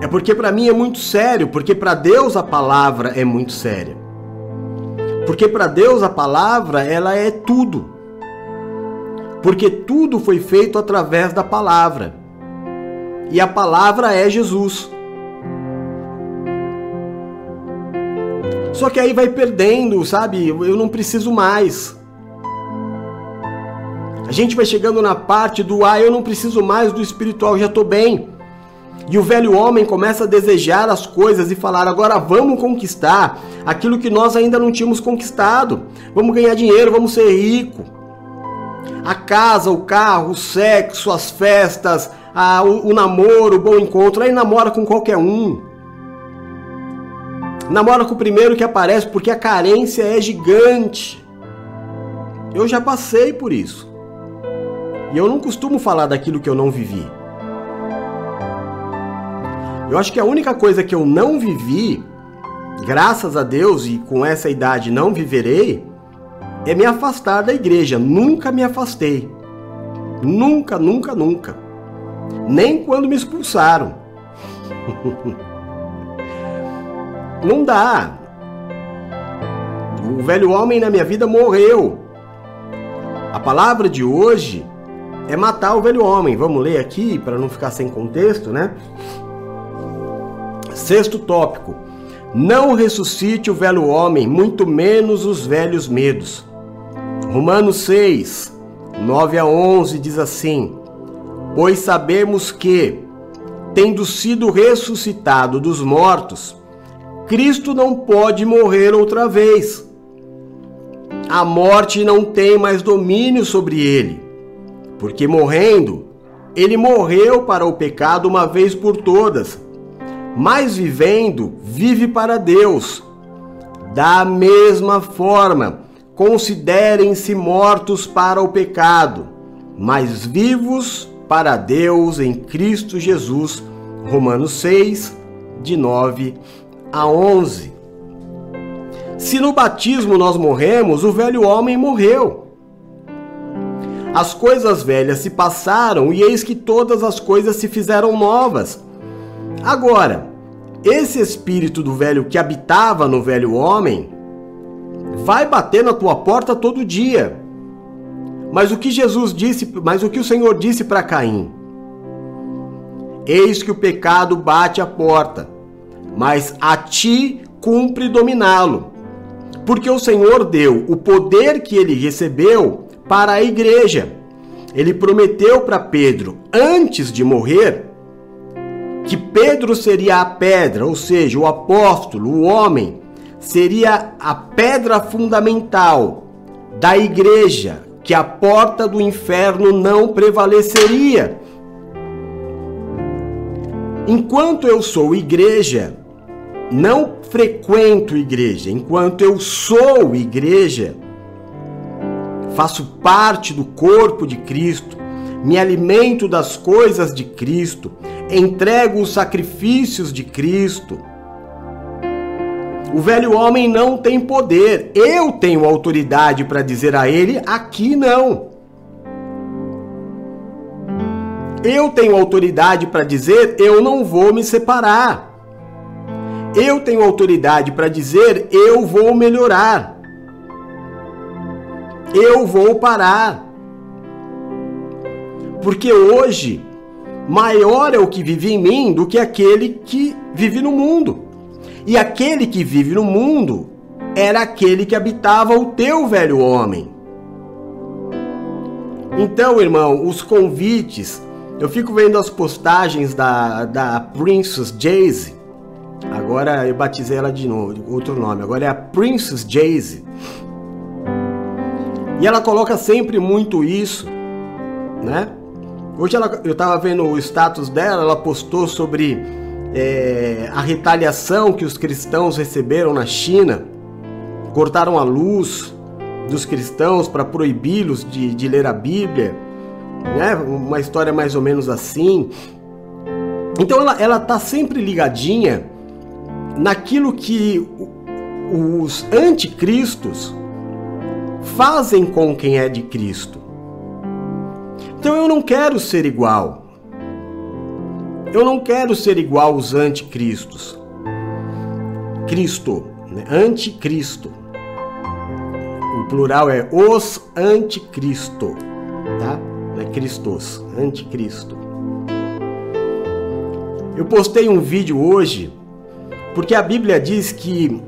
É porque para mim é muito sério, porque para Deus a palavra é muito séria. Porque para Deus a palavra ela é tudo. Porque tudo foi feito através da palavra. E a palavra é Jesus. Só que aí vai perdendo, sabe? Eu não preciso mais. A gente vai chegando na parte do ah, eu não preciso mais do espiritual, já estou bem. E o velho homem começa a desejar as coisas e falar: agora vamos conquistar aquilo que nós ainda não tínhamos conquistado. Vamos ganhar dinheiro, vamos ser rico. A casa, o carro, o sexo, as festas, a, o, o namoro, o bom encontro. Aí namora com qualquer um. Namora com o primeiro que aparece porque a carência é gigante. Eu já passei por isso. E eu não costumo falar daquilo que eu não vivi. Eu acho que a única coisa que eu não vivi, graças a Deus e com essa idade não viverei, é me afastar da igreja. Nunca me afastei. Nunca, nunca, nunca. Nem quando me expulsaram. não dá. O velho homem na minha vida morreu. A palavra de hoje é matar o velho homem. Vamos ler aqui para não ficar sem contexto, né? Sexto tópico: não ressuscite o velho homem, muito menos os velhos medos. Romanos 6, 9 a 11 diz assim: Pois sabemos que, tendo sido ressuscitado dos mortos, Cristo não pode morrer outra vez. A morte não tem mais domínio sobre ele, porque morrendo, ele morreu para o pecado uma vez por todas mas vivendo, vive para Deus. Da mesma forma, considerem-se mortos para o pecado, mas vivos para Deus em Cristo Jesus. Romanos 6, de 9 a 11. Se no batismo nós morremos, o velho homem morreu. As coisas velhas se passaram e eis que todas as coisas se fizeram novas. Agora, esse espírito do velho que habitava no velho homem vai bater na tua porta todo dia. Mas o que Jesus disse, mas o que o Senhor disse para Caim? Eis que o pecado bate à porta, mas a ti cumpre dominá-lo. Porque o Senhor deu o poder que ele recebeu para a igreja. Ele prometeu para Pedro, antes de morrer, que Pedro seria a pedra, ou seja, o apóstolo, o homem, seria a pedra fundamental da igreja, que a porta do inferno não prevaleceria. Enquanto eu sou igreja, não frequento igreja, enquanto eu sou igreja, faço parte do corpo de Cristo, me alimento das coisas de Cristo, entrego os sacrifícios de Cristo. O velho homem não tem poder, eu tenho autoridade para dizer a ele: aqui não. Eu tenho autoridade para dizer: eu não vou me separar. Eu tenho autoridade para dizer: eu vou melhorar. Eu vou parar. Porque hoje, maior é o que vive em mim do que aquele que vive no mundo. E aquele que vive no mundo era aquele que habitava o teu velho homem. Então, irmão, os convites, eu fico vendo as postagens da, da Princess Jayce. Agora eu batizei ela de novo, outro nome. Agora é a Princess Jayce. E ela coloca sempre muito isso, né? Hoje ela, eu estava vendo o status dela, ela postou sobre é, a retaliação que os cristãos receberam na China. Cortaram a luz dos cristãos para proibi-los de, de ler a Bíblia. Né? Uma história mais ou menos assim. Então ela, ela tá sempre ligadinha naquilo que os anticristos fazem com quem é de Cristo. Então eu não quero ser igual. Eu não quero ser igual aos anticristos. Cristo, né? anticristo. O plural é os anticristo. tá? Não é Cristos, anticristo. Eu postei um vídeo hoje porque a Bíblia diz que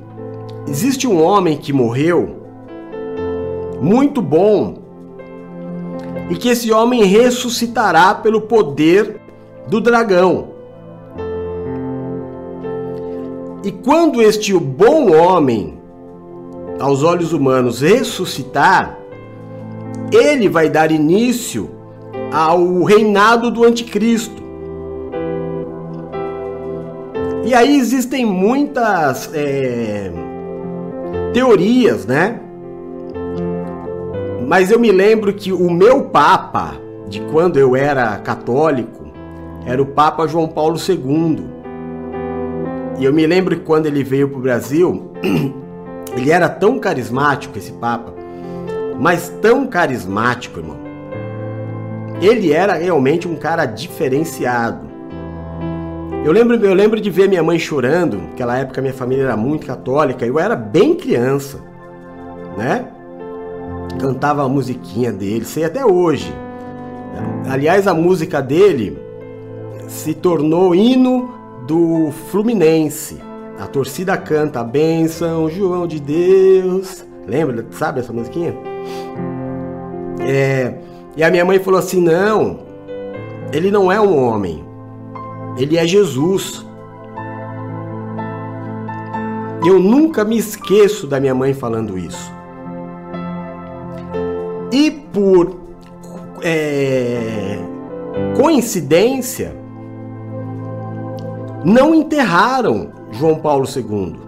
existe um homem que morreu muito bom e que esse homem ressuscitará pelo poder do dragão. E quando este bom homem, aos olhos humanos, ressuscitar, ele vai dar início ao reinado do anticristo. E aí existem muitas é, teorias, né? Mas eu me lembro que o meu Papa, de quando eu era católico, era o Papa João Paulo II. E eu me lembro que quando ele veio para o Brasil, ele era tão carismático, esse Papa, mas tão carismático, irmão. Ele era realmente um cara diferenciado. Eu lembro, eu lembro de ver minha mãe chorando, naquela época minha família era muito católica, eu era bem criança, né? Cantava a musiquinha dele, sei até hoje. Aliás, a música dele se tornou hino do Fluminense. A torcida canta a benção, João de Deus. Lembra? Sabe essa musiquinha? É, e a minha mãe falou assim: não, ele não é um homem, ele é Jesus. Eu nunca me esqueço da minha mãe falando isso. E por é, coincidência, não enterraram João Paulo II.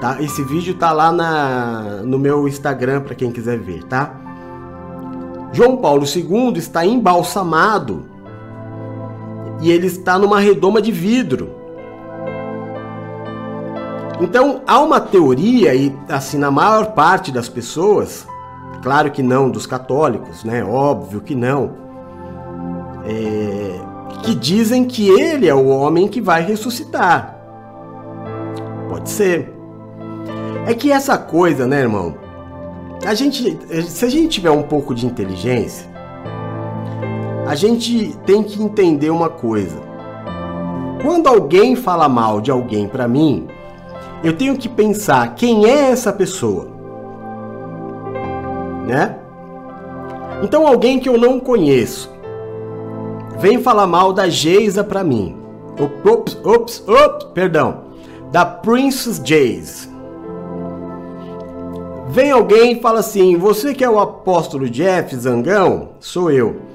Tá? Esse vídeo tá lá na, no meu Instagram para quem quiser ver, tá? João Paulo II está embalsamado e ele está numa redoma de vidro. Então há uma teoria e assim na maior parte das pessoas, claro que não dos católicos, né? Óbvio que não. É, que dizem que ele é o homem que vai ressuscitar. Pode ser. É que essa coisa, né, irmão? A gente, se a gente tiver um pouco de inteligência, a gente tem que entender uma coisa. Quando alguém fala mal de alguém para mim, eu tenho que pensar quem é essa pessoa, né? Então alguém que eu não conheço vem falar mal da Geisa para mim. Ops, ops, ops, perdão. Da Princess Jace. Vem alguém e fala assim: Você que é o apóstolo Jeff Zangão? Sou eu.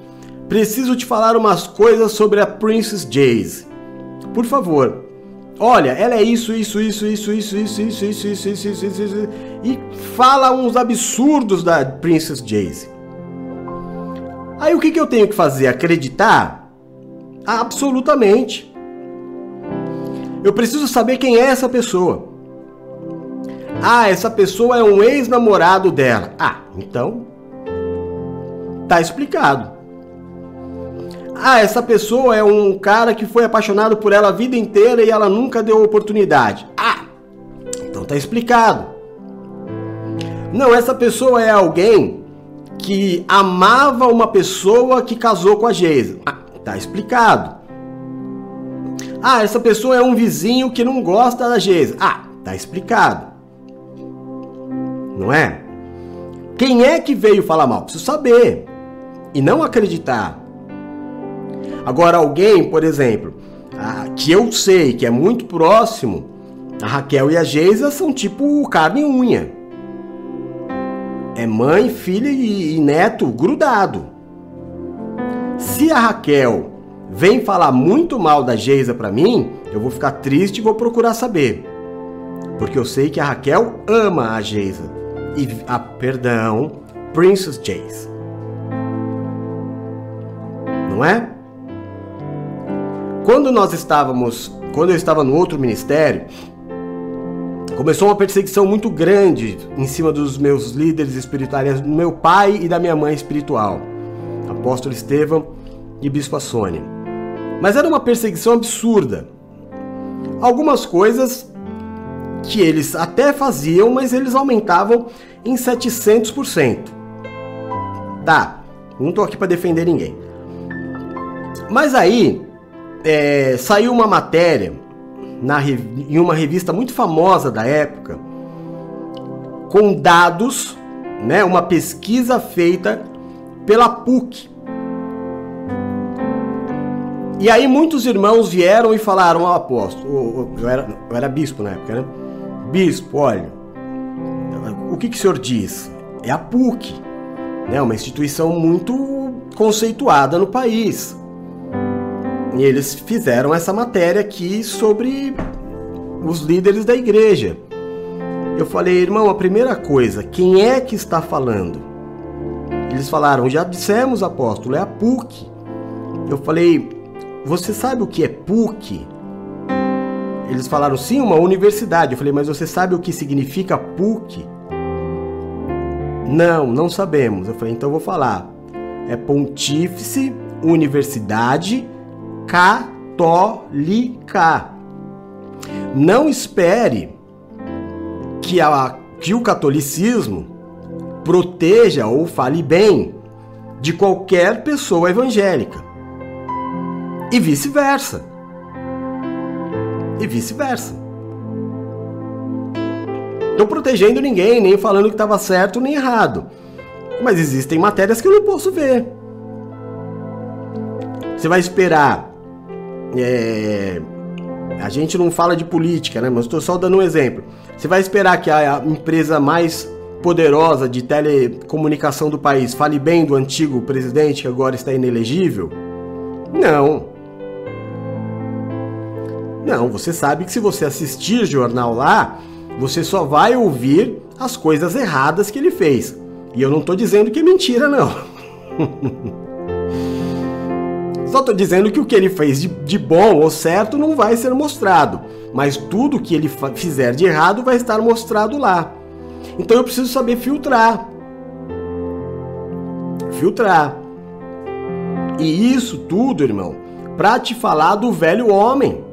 Preciso te falar umas coisas sobre a Princess Jace. Por favor. Olha, ela é isso, isso, isso, isso, isso, isso, isso, isso, isso, isso, isso, isso, isso, e fala uns absurdos da Princess Jace. Aí o que, que eu tenho que fazer? Acreditar? Absolutamente. Eu preciso saber quem é essa pessoa. Ah, essa pessoa é um ex-namorado dela. Ah, então tá explicado. Ah, essa pessoa é um cara que foi apaixonado por ela a vida inteira e ela nunca deu oportunidade. Ah, então tá explicado. Não, essa pessoa é alguém que amava uma pessoa que casou com a Geisa. Ah, tá explicado. Ah, essa pessoa é um vizinho que não gosta da Geisa. Ah, tá explicado. Não é? Quem é que veio falar mal? Preciso saber. E não acreditar. Agora, alguém, por exemplo, que eu sei que é muito próximo, a Raquel e a Geisa são tipo carne e unha. É mãe, filha e, neto grudado. Se a Raquel vem falar muito mal da Geisa para mim, eu vou ficar triste e vou procurar saber. Porque eu sei que a Raquel ama a Geisa. E a, perdão, Princess Jace. Não é? Quando nós estávamos, quando eu estava no outro ministério, começou uma perseguição muito grande em cima dos meus líderes espirituais, do meu pai e da minha mãe espiritual, apóstolo Estevão e bispo Sônia. Mas era uma perseguição absurda. Algumas coisas que eles até faziam, mas eles aumentavam em 700%. Tá, não tô aqui para defender ninguém. Mas aí é, saiu uma matéria na, em uma revista muito famosa da época com dados, né, uma pesquisa feita pela PUC. E aí muitos irmãos vieram e falaram ao apóstolo, eu era, eu era bispo na época, né? Bispo, olha, o que, que o senhor diz? É a PUC, né? Uma instituição muito conceituada no país. E eles fizeram essa matéria aqui sobre os líderes da igreja. Eu falei, irmão, a primeira coisa, quem é que está falando? Eles falaram, já dissemos, apóstolo, é a PUC. Eu falei, você sabe o que é PUC? Eles falaram, sim, uma universidade. Eu falei, mas você sabe o que significa PUC? Não, não sabemos. Eu falei, então eu vou falar. É Pontífice Universidade Católica. Não espere que, a, que o catolicismo proteja ou fale bem de qualquer pessoa evangélica. E vice-versa. E vice-versa. Estou protegendo ninguém, nem falando que estava certo nem errado. Mas existem matérias que eu não posso ver. Você vai esperar. É, a gente não fala de política, né? Mas estou só dando um exemplo. Você vai esperar que a empresa mais poderosa de telecomunicação do país fale bem do antigo presidente que agora está inelegível? Não. Não, você sabe que se você assistir jornal lá, você só vai ouvir as coisas erradas que ele fez. E eu não estou dizendo que é mentira, não. Só estou dizendo que o que ele fez de, de, bom ou certo não vai ser mostrado, mas tudo que ele fizer de errado vai estar mostrado lá. Então eu preciso saber filtrar. Filtrar. E isso tudo, irmão, para te falar do velho homem.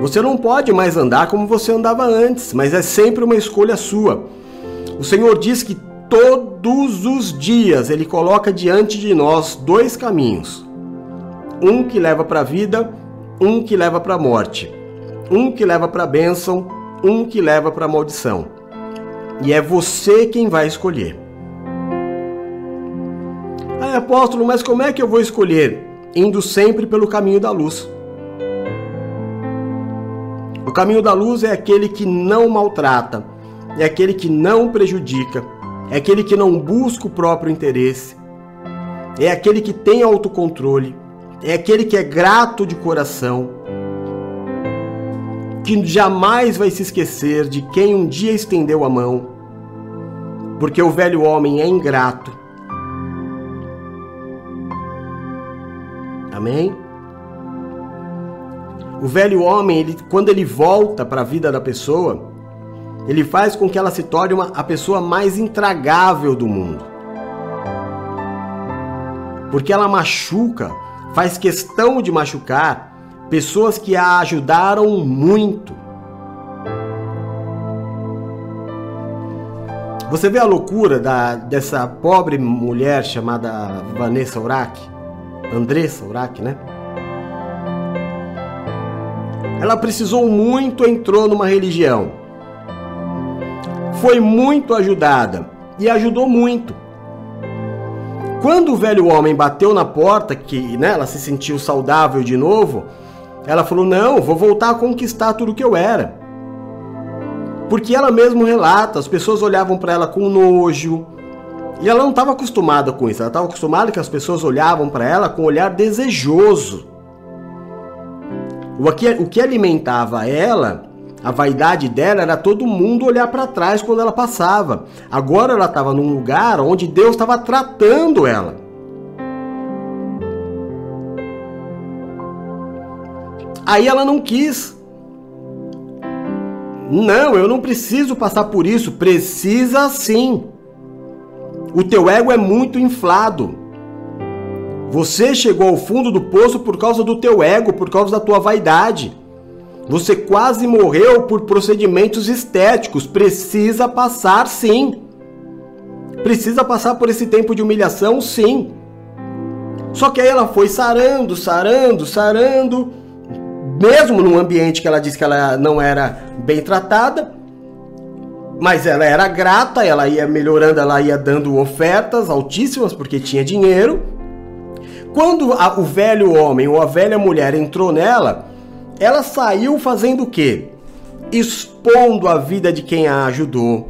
Você não pode mais andar como você andava antes, mas é sempre uma escolha sua. O Senhor diz que todos os dias ele coloca diante de nós dois caminhos: um que leva para a vida, um que leva para a morte, um que leva para a bênção, um que leva para a maldição. E é você quem vai escolher. Ah, apóstolo, mas como é que eu vou escolher? Indo sempre pelo caminho da luz. O caminho da luz é aquele que não maltrata, é aquele que não prejudica, é aquele que não busca o próprio interesse, é aquele que tem autocontrole, é aquele que é grato de coração, que jamais vai se esquecer de quem um dia estendeu a mão, porque o velho homem é ingrato. Amém? O velho homem, ele, quando ele volta para a vida da pessoa, ele faz com que ela se torne uma, a pessoa mais intragável do mundo. Porque ela machuca, faz questão de machucar pessoas que a ajudaram muito. Você vê a loucura da, dessa pobre mulher chamada Vanessa Urach? Andressa Urach, né? Ela precisou muito, entrou numa religião foi muito ajudada e ajudou muito. Quando o velho homem bateu na porta, que né, ela se sentiu saudável de novo, ela falou: Não, vou voltar a conquistar tudo que eu era. Porque ela mesmo relata, as pessoas olhavam para ela com nojo. E ela não estava acostumada com isso, ela estava acostumada que as pessoas olhavam para ela com um olhar desejoso. O que, o que alimentava ela a vaidade dela era todo mundo olhar para trás quando ela passava. Agora ela estava num lugar onde Deus estava tratando ela. Aí ela não quis. Não, eu não preciso passar por isso. Precisa sim. O teu ego é muito inflado. Você chegou ao fundo do poço por causa do teu ego, por causa da tua vaidade. Você quase morreu por procedimentos estéticos. Precisa passar sim. Precisa passar por esse tempo de humilhação, sim. Só que aí ela foi sarando, sarando, sarando, mesmo num ambiente que ela disse que ela não era bem tratada, mas ela era grata, ela ia melhorando, ela ia dando ofertas altíssimas porque tinha dinheiro. Quando a, o velho homem ou a velha mulher entrou nela, ela saiu fazendo o quê? Expondo a vida de quem a ajudou,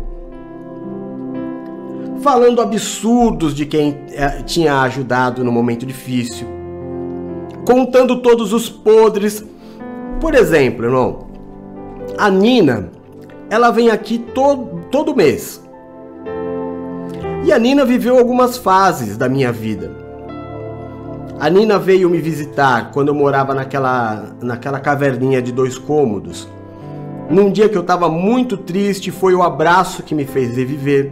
falando absurdos de quem é, tinha ajudado no momento difícil, contando todos os podres. Por exemplo, irmão, a Nina, ela vem aqui todo, todo mês. E a Nina viveu algumas fases da minha vida. A Nina veio me visitar quando eu morava naquela, naquela caverninha de dois cômodos. Num dia que eu estava muito triste, foi o abraço que me fez reviver.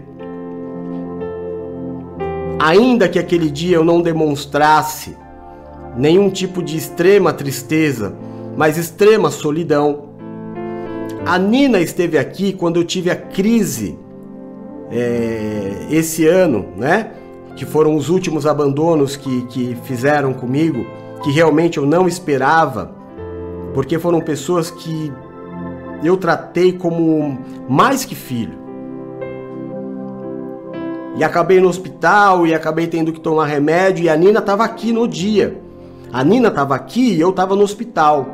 Ainda que aquele dia eu não demonstrasse nenhum tipo de extrema tristeza, mas extrema solidão. A Nina esteve aqui quando eu tive a crise é, esse ano, né? Que foram os últimos abandonos que, que fizeram comigo, que realmente eu não esperava, porque foram pessoas que eu tratei como mais que filho e acabei no hospital e acabei tendo que tomar remédio e a Nina estava aqui no dia. A Nina estava aqui e eu estava no hospital.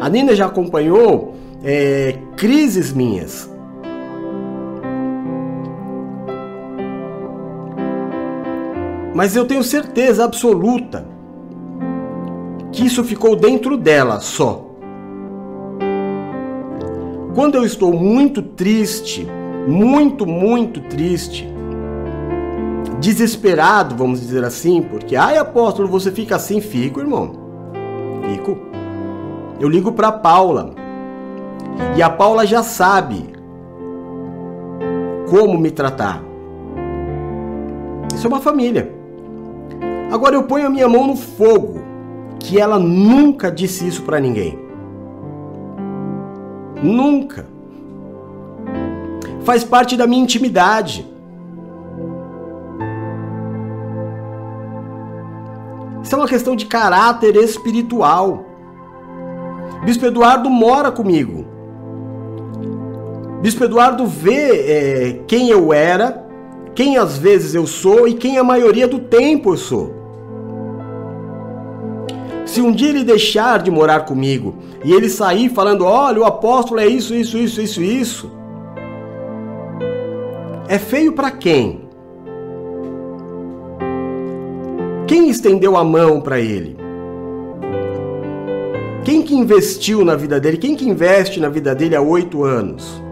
A Nina já acompanhou é, crises minhas. Mas eu tenho certeza absoluta que isso ficou dentro dela só. Quando eu estou muito triste, muito, muito triste, desesperado, vamos dizer assim, porque, ai apóstolo, você fica assim? Fico, irmão. Fico. Eu ligo para Paula. E a Paula já sabe como me tratar. Isso é uma família. Agora eu ponho a minha mão no fogo, que ela nunca disse isso para ninguém. Nunca. Faz parte da minha intimidade. Isso é uma questão de caráter espiritual. Bispo Eduardo mora comigo. Bispo Eduardo vê é, quem eu era, quem às vezes eu sou e quem a maioria do tempo eu sou. Se um dia ele deixar de morar comigo e ele sair falando: olha, o apóstolo é isso, isso, isso, isso, isso, é feio para quem? Quem estendeu a mão para ele? Quem que investiu na vida dele? Quem que investe na vida dele há oito anos?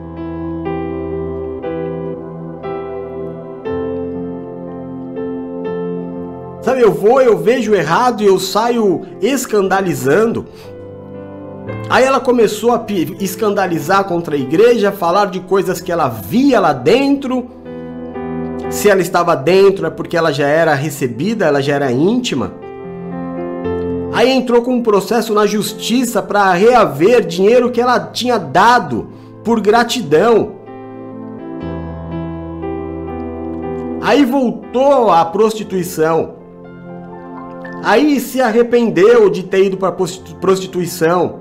Sabe, eu vou, eu vejo errado e eu saio escandalizando. Aí ela começou a escandalizar contra a igreja, falar de coisas que ela via lá dentro. Se ela estava dentro é porque ela já era recebida, ela já era íntima. Aí entrou com um processo na justiça para reaver dinheiro que ela tinha dado por gratidão. Aí voltou à prostituição. Aí se arrependeu de ter ido para prostituição.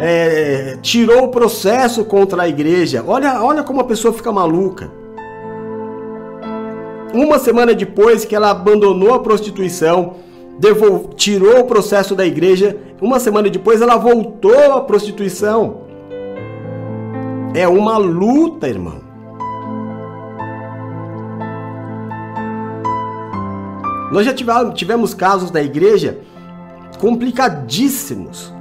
É, tirou o processo contra a igreja. Olha, olha como a pessoa fica maluca. Uma semana depois que ela abandonou a prostituição, devol... tirou o processo da igreja, uma semana depois ela voltou à prostituição. É uma luta, irmão. Nós já tivemos casos da igreja complicadíssimos.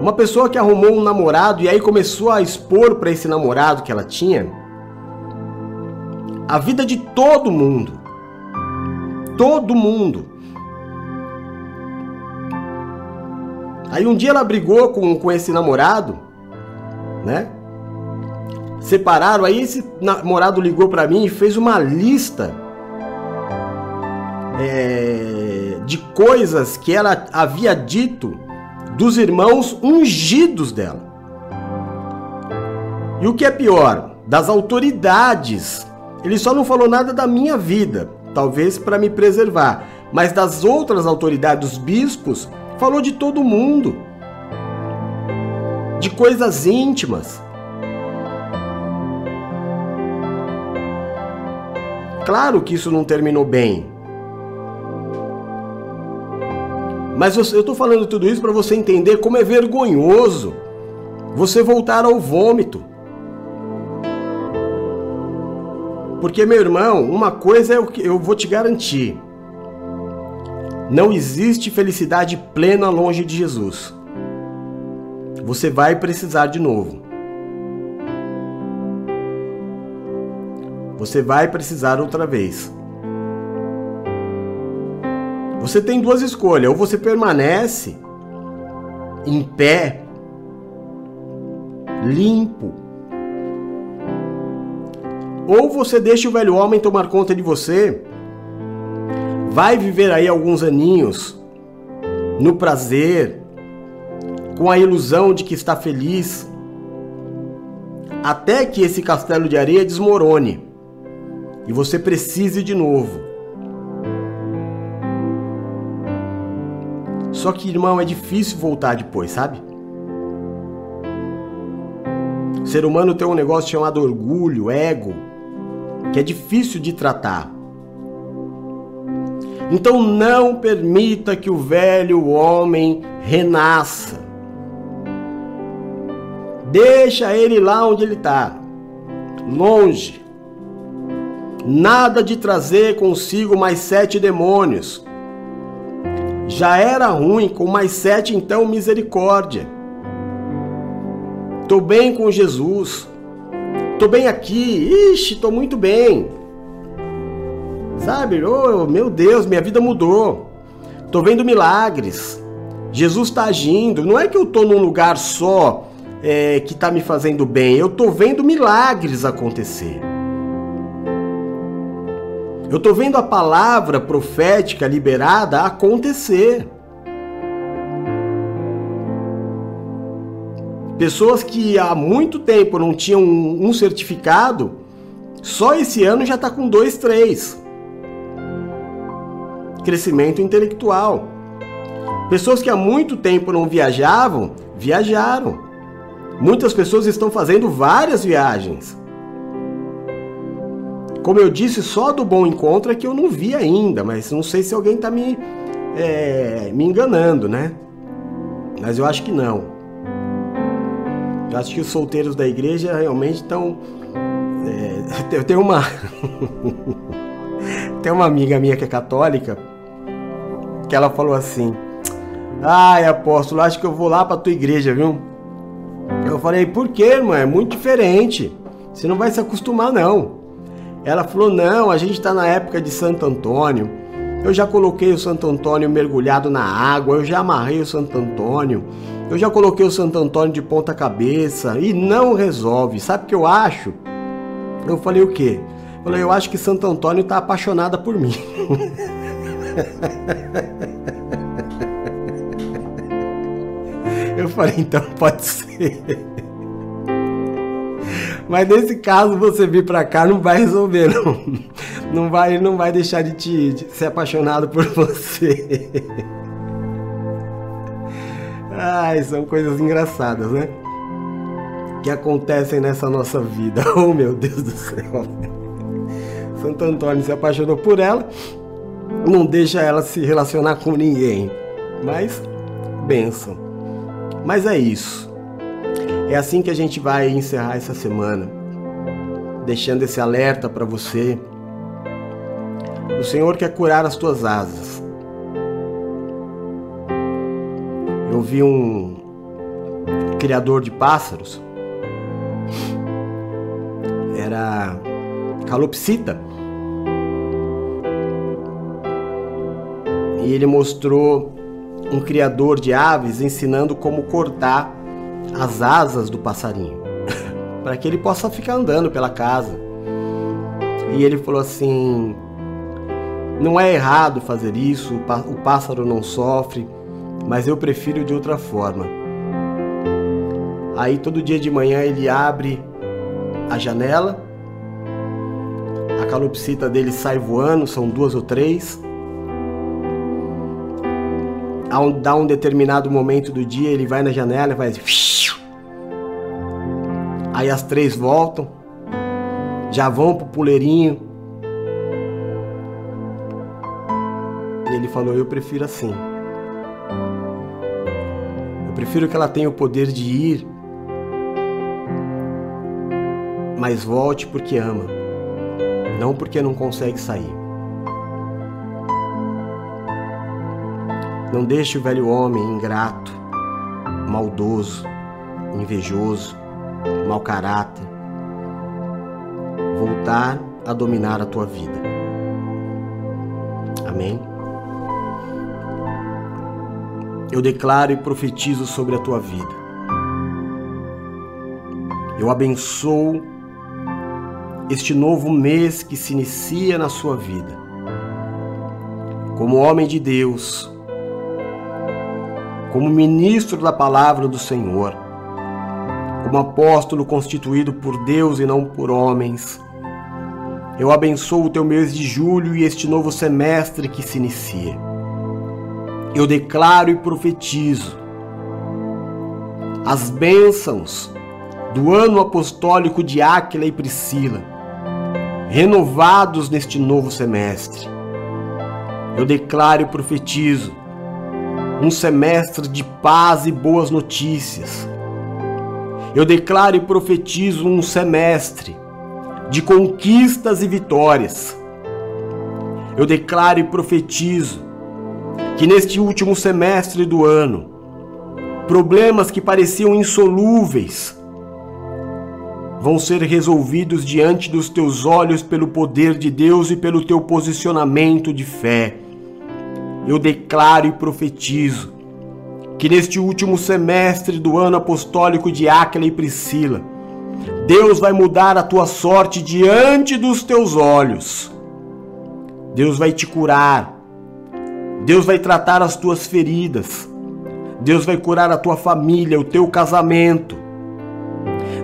Uma pessoa que arrumou um namorado e aí começou a expor para esse namorado que ela tinha a vida de todo mundo. Todo mundo. Aí um dia ela brigou com, com esse namorado, né? Separaram. Aí esse namorado ligou para mim e fez uma lista é, de coisas que ela havia dito dos irmãos ungidos dela. E o que é pior, das autoridades. Ele só não falou nada da minha vida, talvez para me preservar, mas das outras autoridades, dos bispos, falou de todo mundo, de coisas íntimas. Claro que isso não terminou bem. Mas eu estou falando tudo isso para você entender como é vergonhoso você voltar ao vômito. Porque, meu irmão, uma coisa é o que eu vou te garantir: não existe felicidade plena longe de Jesus. Você vai precisar de novo. Você vai precisar outra vez. Você tem duas escolhas: ou você permanece em pé, limpo, ou você deixa o velho homem tomar conta de você, vai viver aí alguns aninhos no prazer, com a ilusão de que está feliz, até que esse castelo de areia desmorone e você precise de novo. Só que, irmão, é difícil voltar depois, sabe? O ser humano tem um negócio chamado orgulho, ego, que é difícil de tratar. Então não permita que o velho homem renasça. Deixa ele lá onde ele está, longe. Nada de trazer consigo mais sete demônios. Já era ruim, com mais sete, então misericórdia. Estou bem com Jesus. Tô bem aqui. Ixi, tô muito bem. Sabe? Oh, meu Deus, minha vida mudou. Tô vendo milagres. Jesus está agindo. Não é que eu tô num lugar só é, que tá me fazendo bem. Eu tô vendo milagres acontecer. Eu tô vendo a palavra profética liberada acontecer. Pessoas que há muito tempo não tinham um certificado, só esse ano já está com dois, três. Crescimento intelectual. Pessoas que há muito tempo não viajavam, viajaram. Muitas pessoas estão fazendo várias viagens. Como eu disse, só do bom encontro é que eu não vi ainda, mas não sei se alguém está me, é, me enganando, né? Mas eu acho que não. Eu acho que os solteiros da igreja realmente estão. É, eu tenho uma. tem uma amiga minha que é católica que ela falou assim: Ai, apóstolo, acho que eu vou lá pra tua igreja, viu? Eu falei: Por quê, irmã? É muito diferente. Você não vai se acostumar, não. Ela falou: Não, a gente está na época de Santo Antônio. Eu já coloquei o Santo Antônio mergulhado na água, eu já amarrei o Santo Antônio. Eu já coloquei o Santo Antônio de ponta cabeça e não resolve. Sabe o que eu acho? Eu falei o quê? Eu falei, eu acho que Santo Antônio está apaixonada por mim. eu falei, então pode ser. Mas nesse caso você vir para cá não vai resolver, não. Não vai, não vai deixar de te de ser apaixonado por você. Ai, são coisas engraçadas, né? Que acontecem nessa nossa vida. Oh, meu Deus do céu. Santo Antônio se apaixonou por ela, não deixa ela se relacionar com ninguém. Mas, benção. Mas é isso. É assim que a gente vai encerrar essa semana, deixando esse alerta para você. O Senhor quer curar as tuas asas. eu vi um criador de pássaros, era calopsita. E ele mostrou um criador de aves ensinando como cortar as asas do passarinho, para que ele possa ficar andando pela casa. E ele falou assim: não é errado fazer isso, o pássaro não sofre mas eu prefiro de outra forma. Aí todo dia de manhã ele abre a janela, a calopsita dele sai voando, são duas ou três. Dá um determinado momento do dia, ele vai na janela e faz. Aí as três voltam, já vão pro puleirinho. E ele falou: Eu prefiro assim. Eu prefiro que ela tenha o poder de ir mas volte porque ama, não porque não consegue sair. Não deixe o velho homem ingrato, maldoso, invejoso, mau caráter voltar a dominar a tua vida. Amém? Eu declaro e profetizo sobre a tua vida. Eu abençoo este novo mês que se inicia na sua vida. Como homem de Deus, como ministro da palavra do Senhor, como apóstolo constituído por Deus e não por homens, eu abençoo o teu mês de julho e este novo semestre que se inicia. Eu declaro e profetizo as bênçãos do ano apostólico de Áquila e Priscila, renovados neste novo semestre. Eu declaro e profetizo um semestre de paz e boas notícias. Eu declaro e profetizo um semestre de conquistas e vitórias. Eu declaro e profetizo que neste último semestre do ano, problemas que pareciam insolúveis vão ser resolvidos diante dos teus olhos pelo poder de Deus e pelo teu posicionamento de fé. Eu declaro e profetizo que neste último semestre do ano apostólico de Áquila e Priscila, Deus vai mudar a tua sorte diante dos teus olhos. Deus vai te curar. Deus vai tratar as tuas feridas. Deus vai curar a tua família, o teu casamento.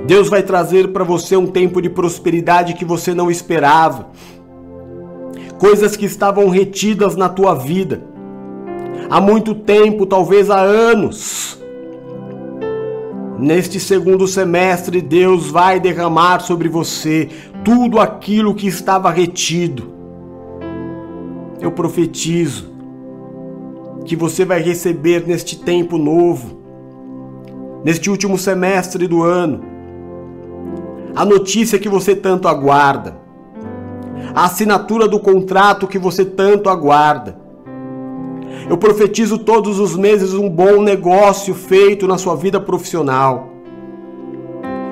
Deus vai trazer para você um tempo de prosperidade que você não esperava. Coisas que estavam retidas na tua vida há muito tempo, talvez há anos. Neste segundo semestre, Deus vai derramar sobre você tudo aquilo que estava retido. Eu profetizo que você vai receber neste tempo novo, neste último semestre do ano, a notícia que você tanto aguarda, a assinatura do contrato que você tanto aguarda. Eu profetizo todos os meses um bom negócio feito na sua vida profissional.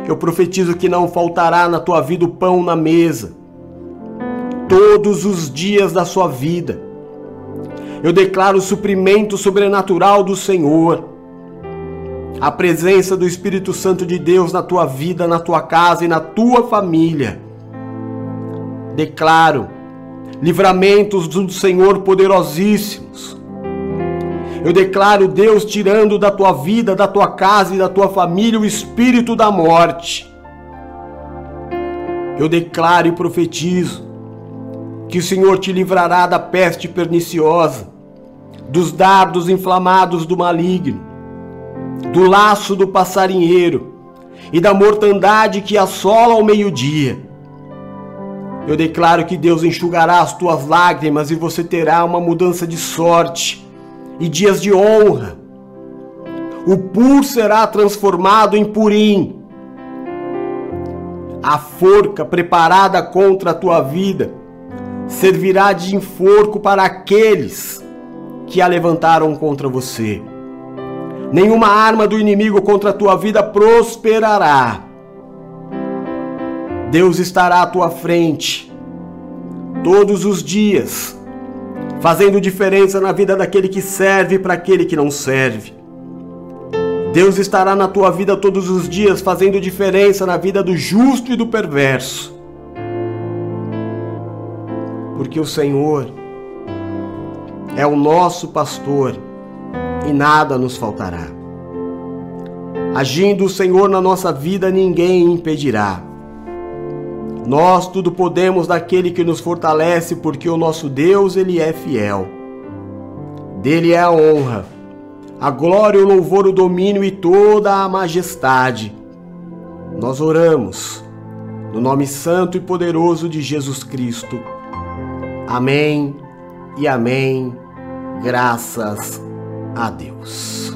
Eu profetizo que não faltará na tua vida o pão na mesa, todos os dias da sua vida. Eu declaro o suprimento sobrenatural do Senhor a presença do Espírito Santo de Deus na tua vida, na tua casa e na tua família. Declaro livramentos do Senhor poderosíssimos. Eu declaro Deus tirando da tua vida, da tua casa e da tua família o espírito da morte. Eu declaro e profetizo que o Senhor te livrará da peste perniciosa, dos dardos inflamados do maligno do laço do passarinheiro e da mortandade que assola ao meio-dia. Eu declaro que Deus enxugará as tuas lágrimas e você terá uma mudança de sorte e dias de honra. O pur será transformado em purim. A forca preparada contra a tua vida servirá de enforco para aqueles que a levantaram contra você. Nenhuma arma do inimigo contra a tua vida prosperará. Deus estará à tua frente todos os dias, fazendo diferença na vida daquele que serve para aquele que não serve. Deus estará na tua vida todos os dias, fazendo diferença na vida do justo e do perverso. Porque o Senhor é o nosso pastor e nada nos faltará. Agindo o Senhor na nossa vida, ninguém impedirá. Nós tudo podemos daquele que nos fortalece, porque o nosso Deus, ele é fiel. Dele é a honra, a glória, o louvor, o domínio e toda a majestade. Nós oramos no nome santo e poderoso de Jesus Cristo. Amém e amém. Graças a Deus.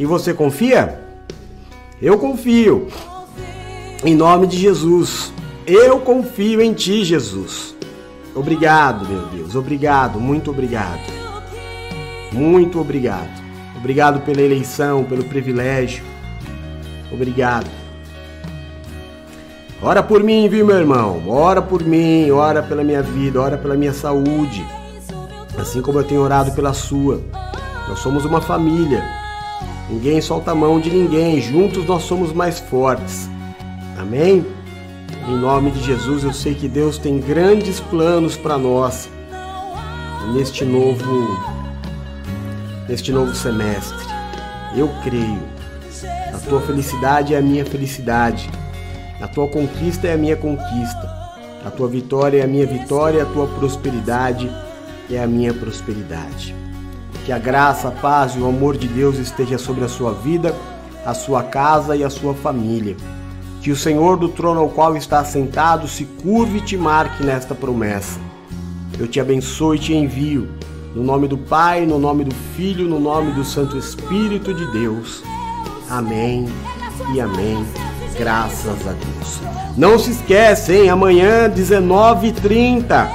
E você confia? Eu confio. Em nome de Jesus. Eu confio em ti, Jesus. Obrigado, meu Deus. Obrigado, muito obrigado. Muito obrigado. Obrigado pela eleição, pelo privilégio. Obrigado. Ora por mim, viu, meu irmão? Ora por mim, ora pela minha vida, ora pela minha saúde. Assim como eu tenho orado pela sua. Nós somos uma família. Ninguém solta a mão de ninguém. Juntos nós somos mais fortes. Amém? Em nome de Jesus, eu sei que Deus tem grandes planos para nós neste novo neste novo semestre. Eu creio. A tua felicidade é a minha felicidade. A tua conquista é a minha conquista. A tua vitória é a minha vitória, a tua prosperidade é a minha prosperidade. Que a graça, a paz e o amor de Deus esteja sobre a sua vida, a sua casa e a sua família. Que o Senhor do trono ao qual está sentado se curve e te marque nesta promessa. Eu te abençoo e te envio, no nome do Pai, no nome do Filho, no nome do Santo Espírito de Deus. Amém e amém. Graças a Deus. Não se esquece, hein? Amanhã, 19h30.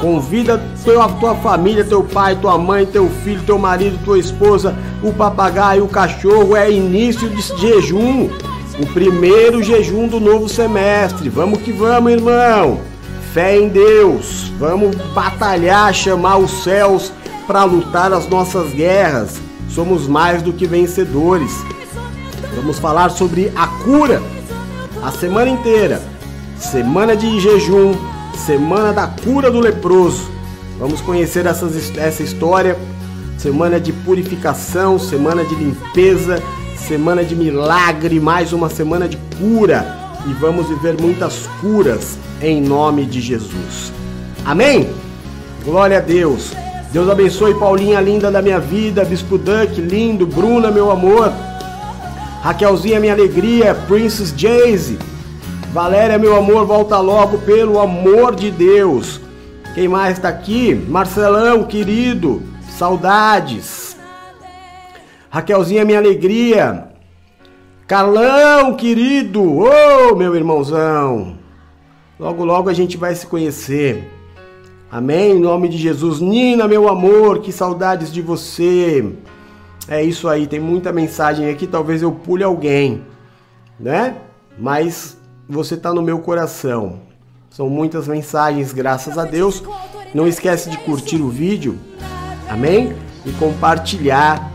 Convida a tua família, teu pai, tua mãe, teu filho, teu marido, tua esposa, o papagaio, o cachorro. É início de jejum. O primeiro jejum do novo semestre. Vamos que vamos, irmão. Fé em Deus. Vamos batalhar, chamar os céus para lutar as nossas guerras. Somos mais do que vencedores. Vamos falar sobre a cura a semana inteira. Semana de jejum, Semana da Cura do Leproso. Vamos conhecer essas, essa história. Semana de purificação, semana de limpeza, semana de milagre, mais uma semana de cura. E vamos viver muitas curas em nome de Jesus. Amém? Glória a Deus. Deus abençoe Paulinha linda da minha vida, Bispo Duck, lindo, Bruna, meu amor. Raquelzinha, minha alegria, Princess Jayce, Valéria, meu amor, volta logo, pelo amor de Deus. Quem mais está aqui? Marcelão, querido, saudades. Raquelzinha, minha alegria. Carlão, querido, ô oh, meu irmãozão. Logo, logo a gente vai se conhecer. Amém? Em nome de Jesus. Nina, meu amor, que saudades de você. É isso aí, tem muita mensagem aqui, talvez eu pule alguém, né? Mas você está no meu coração. São muitas mensagens, graças a Deus. Não esquece de curtir o vídeo, amém? E compartilhar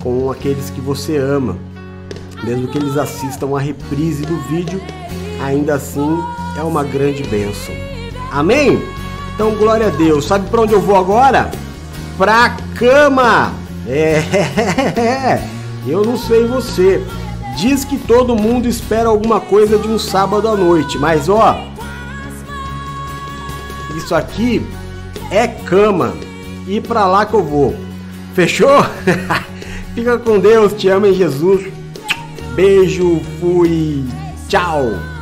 com aqueles que você ama. Mesmo que eles assistam a reprise do vídeo, ainda assim é uma grande bênção. Amém? Então, glória a Deus. Sabe para onde eu vou agora? Pra cama! É, eu não sei você, Diz que todo mundo espera alguma coisa de um sábado à noite, mas ó, isso aqui é cama e para lá que eu vou. Fechou? Fica com Deus, te amo em Jesus. Beijo, fui, tchau.